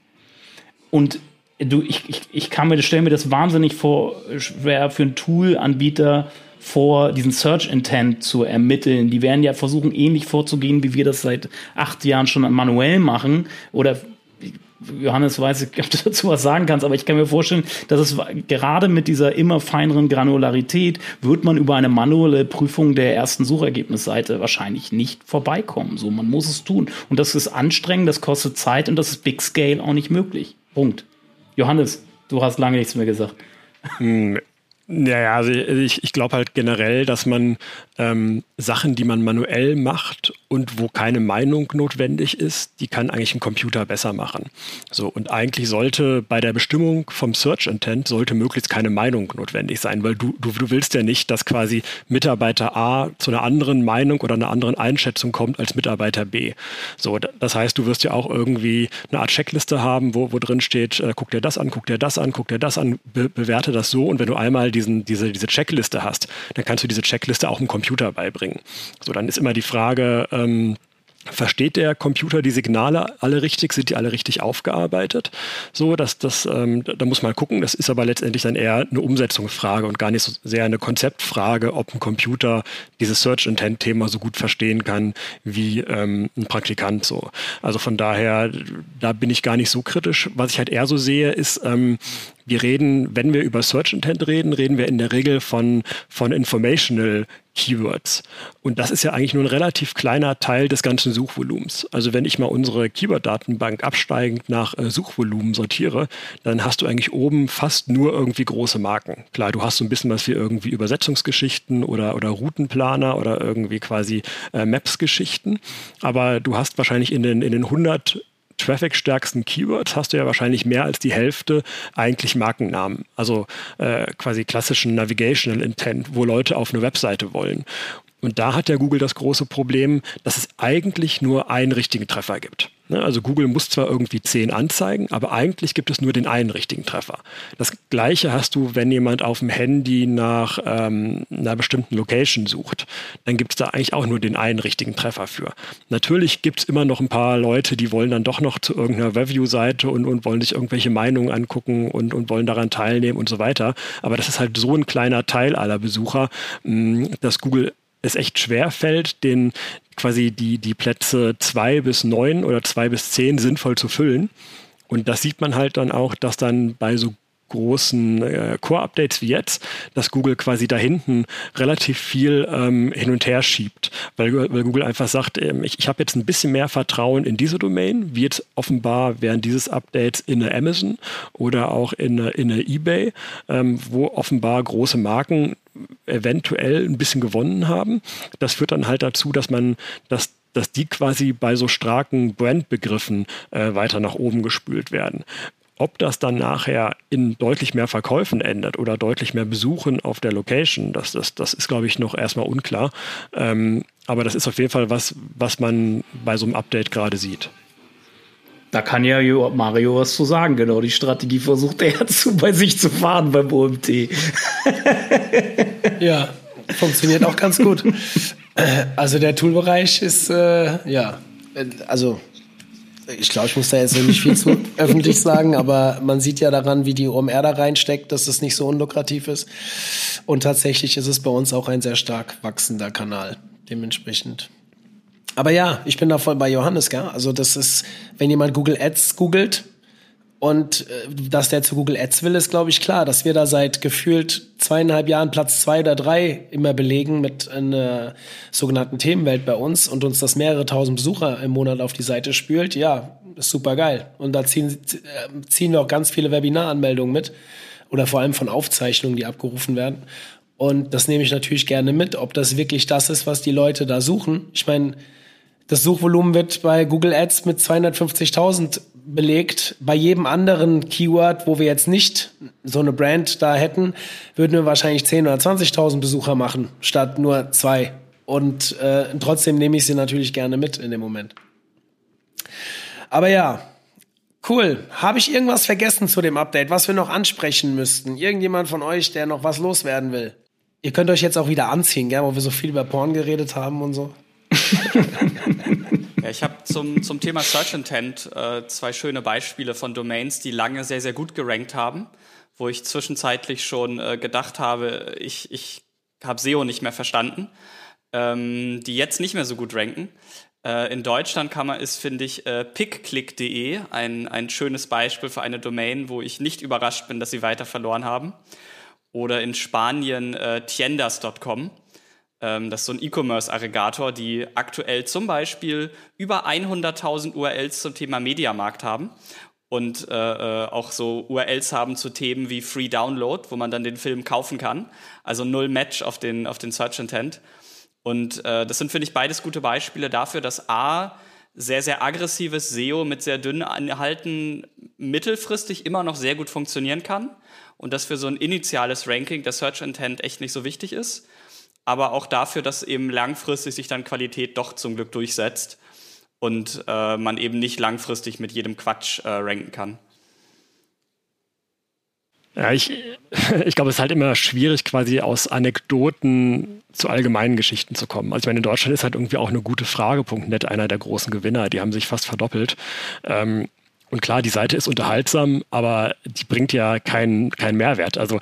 Und du, ich, ich, ich kann mir, stelle mir das wahnsinnig vor, schwer für einen Tool-Anbieter vor, diesen Search Intent zu ermitteln. Die werden ja versuchen, ähnlich vorzugehen, wie wir das seit acht Jahren schon manuell machen. Oder Johannes weiß, ich, ob du dazu was sagen kannst, aber ich kann mir vorstellen, dass es gerade mit dieser immer feineren Granularität wird man über eine manuelle Prüfung der ersten Suchergebnisseite wahrscheinlich nicht vorbeikommen. So, man muss es tun. Und das ist anstrengend, das kostet Zeit und das ist Big Scale auch nicht möglich. Punkt. Johannes, du hast lange nichts mehr gesagt. Hm, ja, ja, also ich, ich glaube halt generell, dass man ähm, Sachen, die man manuell macht und wo keine Meinung notwendig ist, die kann eigentlich ein Computer besser machen. So, und eigentlich sollte bei der Bestimmung vom Search Intent sollte möglichst keine Meinung notwendig sein, weil du, du, du willst ja nicht, dass quasi Mitarbeiter A zu einer anderen Meinung oder einer anderen Einschätzung kommt als Mitarbeiter B. So, das heißt, du wirst ja auch irgendwie eine Art Checkliste haben, wo, wo drin steht, äh, guck dir das an, guck dir das an, guck dir das an, be bewerte das so und wenn du einmal diesen, diese, diese Checkliste hast, dann kannst du diese Checkliste auch im Computer beibringen. So, dann ist immer die Frage, ähm, Versteht der Computer die Signale alle richtig? Sind die alle richtig aufgearbeitet? So, dass das, ähm, da muss man gucken. Das ist aber letztendlich dann eher eine Umsetzungsfrage und gar nicht so sehr eine Konzeptfrage, ob ein Computer dieses Search Intent Thema so gut verstehen kann wie ähm, ein Praktikant. So, also von daher, da bin ich gar nicht so kritisch. Was ich halt eher so sehe, ist ähm, wir reden, wenn wir über Search Intent reden, reden wir in der Regel von, von Informational Keywords. Und das ist ja eigentlich nur ein relativ kleiner Teil des ganzen Suchvolumens. Also wenn ich mal unsere Keyword-Datenbank absteigend nach äh, Suchvolumen sortiere, dann hast du eigentlich oben fast nur irgendwie große Marken. Klar, du hast so ein bisschen was wie irgendwie Übersetzungsgeschichten oder, oder Routenplaner oder irgendwie quasi äh, Maps-Geschichten. Aber du hast wahrscheinlich in den, in den 100 traffic-stärksten Keywords hast du ja wahrscheinlich mehr als die Hälfte eigentlich Markennamen. Also äh, quasi klassischen Navigational Intent, wo Leute auf eine Webseite wollen. Und da hat ja Google das große Problem, dass es eigentlich nur einen richtigen Treffer gibt. Ne, also Google muss zwar irgendwie zehn anzeigen, aber eigentlich gibt es nur den einen richtigen Treffer. Das gleiche hast du, wenn jemand auf dem Handy nach ähm, einer bestimmten Location sucht. Dann gibt es da eigentlich auch nur den einen richtigen Treffer für. Natürlich gibt es immer noch ein paar Leute, die wollen dann doch noch zu irgendeiner Review-Seite und, und wollen sich irgendwelche Meinungen angucken und, und wollen daran teilnehmen und so weiter. Aber das ist halt so ein kleiner Teil aller Besucher, mh, dass Google es echt schwer fällt, den quasi die, die Plätze zwei bis neun oder zwei bis zehn sinnvoll zu füllen. Und das sieht man halt dann auch, dass dann bei so großen äh, Core-Updates wie jetzt, dass Google quasi da hinten relativ viel ähm, hin und her schiebt, weil, weil Google einfach sagt, ähm, ich, ich habe jetzt ein bisschen mehr Vertrauen in diese Domain, wie jetzt offenbar während dieses Updates in eine Amazon oder auch in eine, in eine eBay, ähm, wo offenbar große Marken eventuell ein bisschen gewonnen haben. Das führt dann halt dazu, dass man das dass die quasi bei so starken Brandbegriffen äh, weiter nach oben gespült werden. Ob das dann nachher in deutlich mehr Verkäufen endet oder deutlich mehr Besuchen auf der Location, das, das, das ist, glaube ich, noch erstmal unklar. Ähm, aber das ist auf jeden Fall was, was man bei so einem Update gerade sieht. Da kann ja Mario was zu sagen. Genau, die Strategie versucht er zu, bei sich zu fahren beim OMT. ja, funktioniert auch ganz gut. Also der Toolbereich ist, äh, ja, also ich glaube, ich muss da jetzt nicht viel zu öffentlich sagen, aber man sieht ja daran, wie die OMR da reinsteckt, dass es nicht so unlukrativ ist. Und tatsächlich ist es bei uns auch ein sehr stark wachsender Kanal, dementsprechend. Aber ja, ich bin da voll bei Johannes, gell? Also das ist, wenn jemand Google Ads googelt, und äh, dass der zu Google Ads will, ist, glaube ich, klar. Dass wir da seit gefühlt zweieinhalb Jahren Platz zwei oder drei immer belegen mit einer sogenannten Themenwelt bei uns und uns das mehrere tausend Besucher im Monat auf die Seite spült, ja, ist super geil. Und da ziehen, äh, ziehen wir auch ganz viele Webinaranmeldungen mit oder vor allem von Aufzeichnungen, die abgerufen werden. Und das nehme ich natürlich gerne mit, ob das wirklich das ist, was die Leute da suchen. Ich meine, das Suchvolumen wird bei Google Ads mit 250.000 belegt. Bei jedem anderen Keyword, wo wir jetzt nicht so eine Brand da hätten, würden wir wahrscheinlich 10.000 oder 20.000 Besucher machen, statt nur zwei. Und äh, trotzdem nehme ich sie natürlich gerne mit in dem Moment. Aber ja, cool. Habe ich irgendwas vergessen zu dem Update, was wir noch ansprechen müssten? Irgendjemand von euch, der noch was loswerden will? Ihr könnt euch jetzt auch wieder anziehen, gell, wo wir so viel über Porn geredet haben und so. ja, ich habe zum, zum Thema Search Intent äh, zwei schöne Beispiele von Domains, die lange sehr, sehr gut gerankt haben, wo ich zwischenzeitlich schon äh, gedacht habe, ich, ich habe SEO nicht mehr verstanden, ähm, die jetzt nicht mehr so gut ranken. Äh, in Deutschland kann man, ist, finde ich, äh, pickclick.de ein, ein schönes Beispiel für eine Domain, wo ich nicht überrascht bin, dass sie weiter verloren haben. Oder in Spanien äh, tiendas.com das ist so ein E-Commerce-Aggregator, die aktuell zum Beispiel über 100.000 URLs zum Thema Mediamarkt haben und äh, äh auch so URLs haben zu Themen wie Free Download, wo man dann den Film kaufen kann. Also null Match auf den, auf den Search Intent. Und äh, das sind, finde ich, beides gute Beispiele dafür, dass A, sehr, sehr aggressives SEO mit sehr dünnen Inhalten mittelfristig immer noch sehr gut funktionieren kann und dass für so ein initiales Ranking der Search Intent echt nicht so wichtig ist aber auch dafür, dass eben langfristig sich dann Qualität doch zum Glück durchsetzt und äh, man eben nicht langfristig mit jedem Quatsch äh, ranken kann. Ja, ich, ich glaube, es ist halt immer schwierig, quasi aus Anekdoten zu allgemeinen Geschichten zu kommen. Also ich meine, in Deutschland ist halt irgendwie auch eine gute Frage.net einer der großen Gewinner. Die haben sich fast verdoppelt. Ähm, und klar, die Seite ist unterhaltsam, aber die bringt ja keinen keinen Mehrwert. Also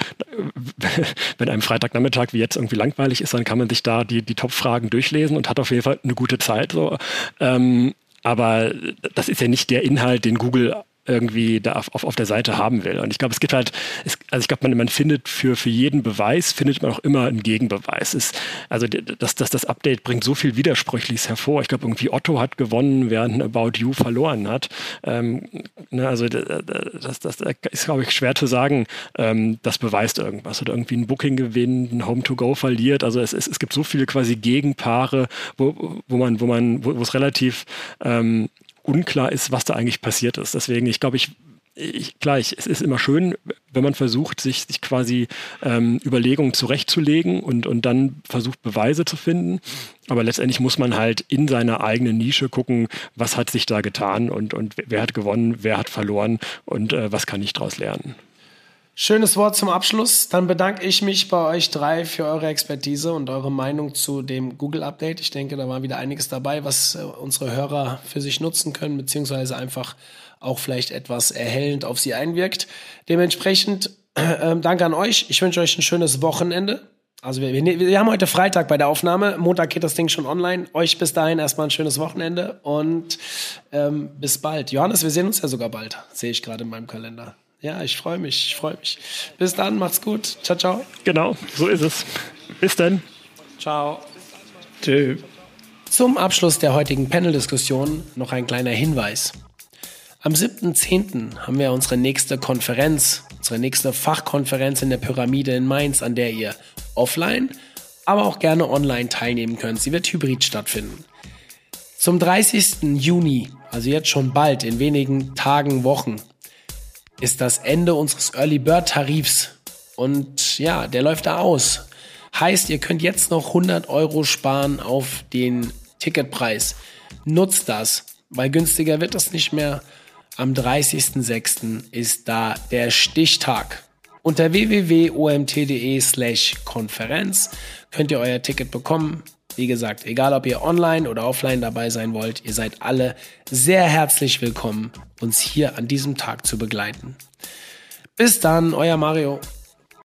wenn einem Freitagnachmittag wie jetzt irgendwie langweilig ist, dann kann man sich da die, die Top-Fragen durchlesen und hat auf jeden Fall eine gute Zeit. So. Ähm, aber das ist ja nicht der Inhalt, den Google irgendwie da auf, auf der Seite haben will. Und ich glaube, es gibt halt, es, also ich glaube, man, man findet für, für jeden Beweis, findet man auch immer einen Gegenbeweis. Es, also das, das, das Update bringt so viel Widersprüchliches hervor. Ich glaube, irgendwie Otto hat gewonnen, während About You verloren hat. Ähm, ne, also das, das ist, glaube ich, schwer zu sagen, ähm, das beweist irgendwas. Oder irgendwie ein Booking gewinnt, ein Home-to-Go verliert. Also es, es, es gibt so viele quasi Gegenpaare, wo, wo man, wo man, wo es relativ ähm, unklar ist, was da eigentlich passiert ist. Deswegen, ich glaube, ich, ich, gleich, es ist immer schön, wenn man versucht, sich, sich quasi ähm, Überlegungen zurechtzulegen und, und dann versucht, Beweise zu finden. Aber letztendlich muss man halt in seiner eigenen Nische gucken, was hat sich da getan und, und wer hat gewonnen, wer hat verloren und äh, was kann ich daraus lernen. Schönes Wort zum Abschluss. Dann bedanke ich mich bei euch drei für eure Expertise und eure Meinung zu dem Google-Update. Ich denke, da war wieder einiges dabei, was äh, unsere Hörer für sich nutzen können, beziehungsweise einfach auch vielleicht etwas erhellend auf sie einwirkt. Dementsprechend äh, danke an euch. Ich wünsche euch ein schönes Wochenende. Also wir, wir, wir, haben heute Freitag bei der Aufnahme. Montag geht das Ding schon online. Euch bis dahin erstmal ein schönes Wochenende und ähm, bis bald. Johannes, wir sehen uns ja sogar bald. Sehe ich gerade in meinem Kalender. Ja, ich freue mich, ich freue mich. Bis dann, macht's gut. Ciao, ciao. Genau, so ist es. Bis dann. Ciao. Tschö. Zum Abschluss der heutigen Panel-Diskussion noch ein kleiner Hinweis. Am 7.10. haben wir unsere nächste Konferenz, unsere nächste Fachkonferenz in der Pyramide in Mainz, an der ihr offline, aber auch gerne online teilnehmen könnt. Sie wird hybrid stattfinden. Zum 30. Juni, also jetzt schon bald, in wenigen Tagen, Wochen, ist das Ende unseres Early Bird Tarifs. Und ja, der läuft da aus. Heißt, ihr könnt jetzt noch 100 Euro sparen auf den Ticketpreis. Nutzt das, weil günstiger wird das nicht mehr. Am 30.06. ist da der Stichtag. Unter www.omt.de slash Konferenz könnt ihr euer Ticket bekommen. Wie gesagt, egal ob ihr online oder offline dabei sein wollt, ihr seid alle sehr herzlich willkommen, uns hier an diesem Tag zu begleiten. Bis dann, euer Mario.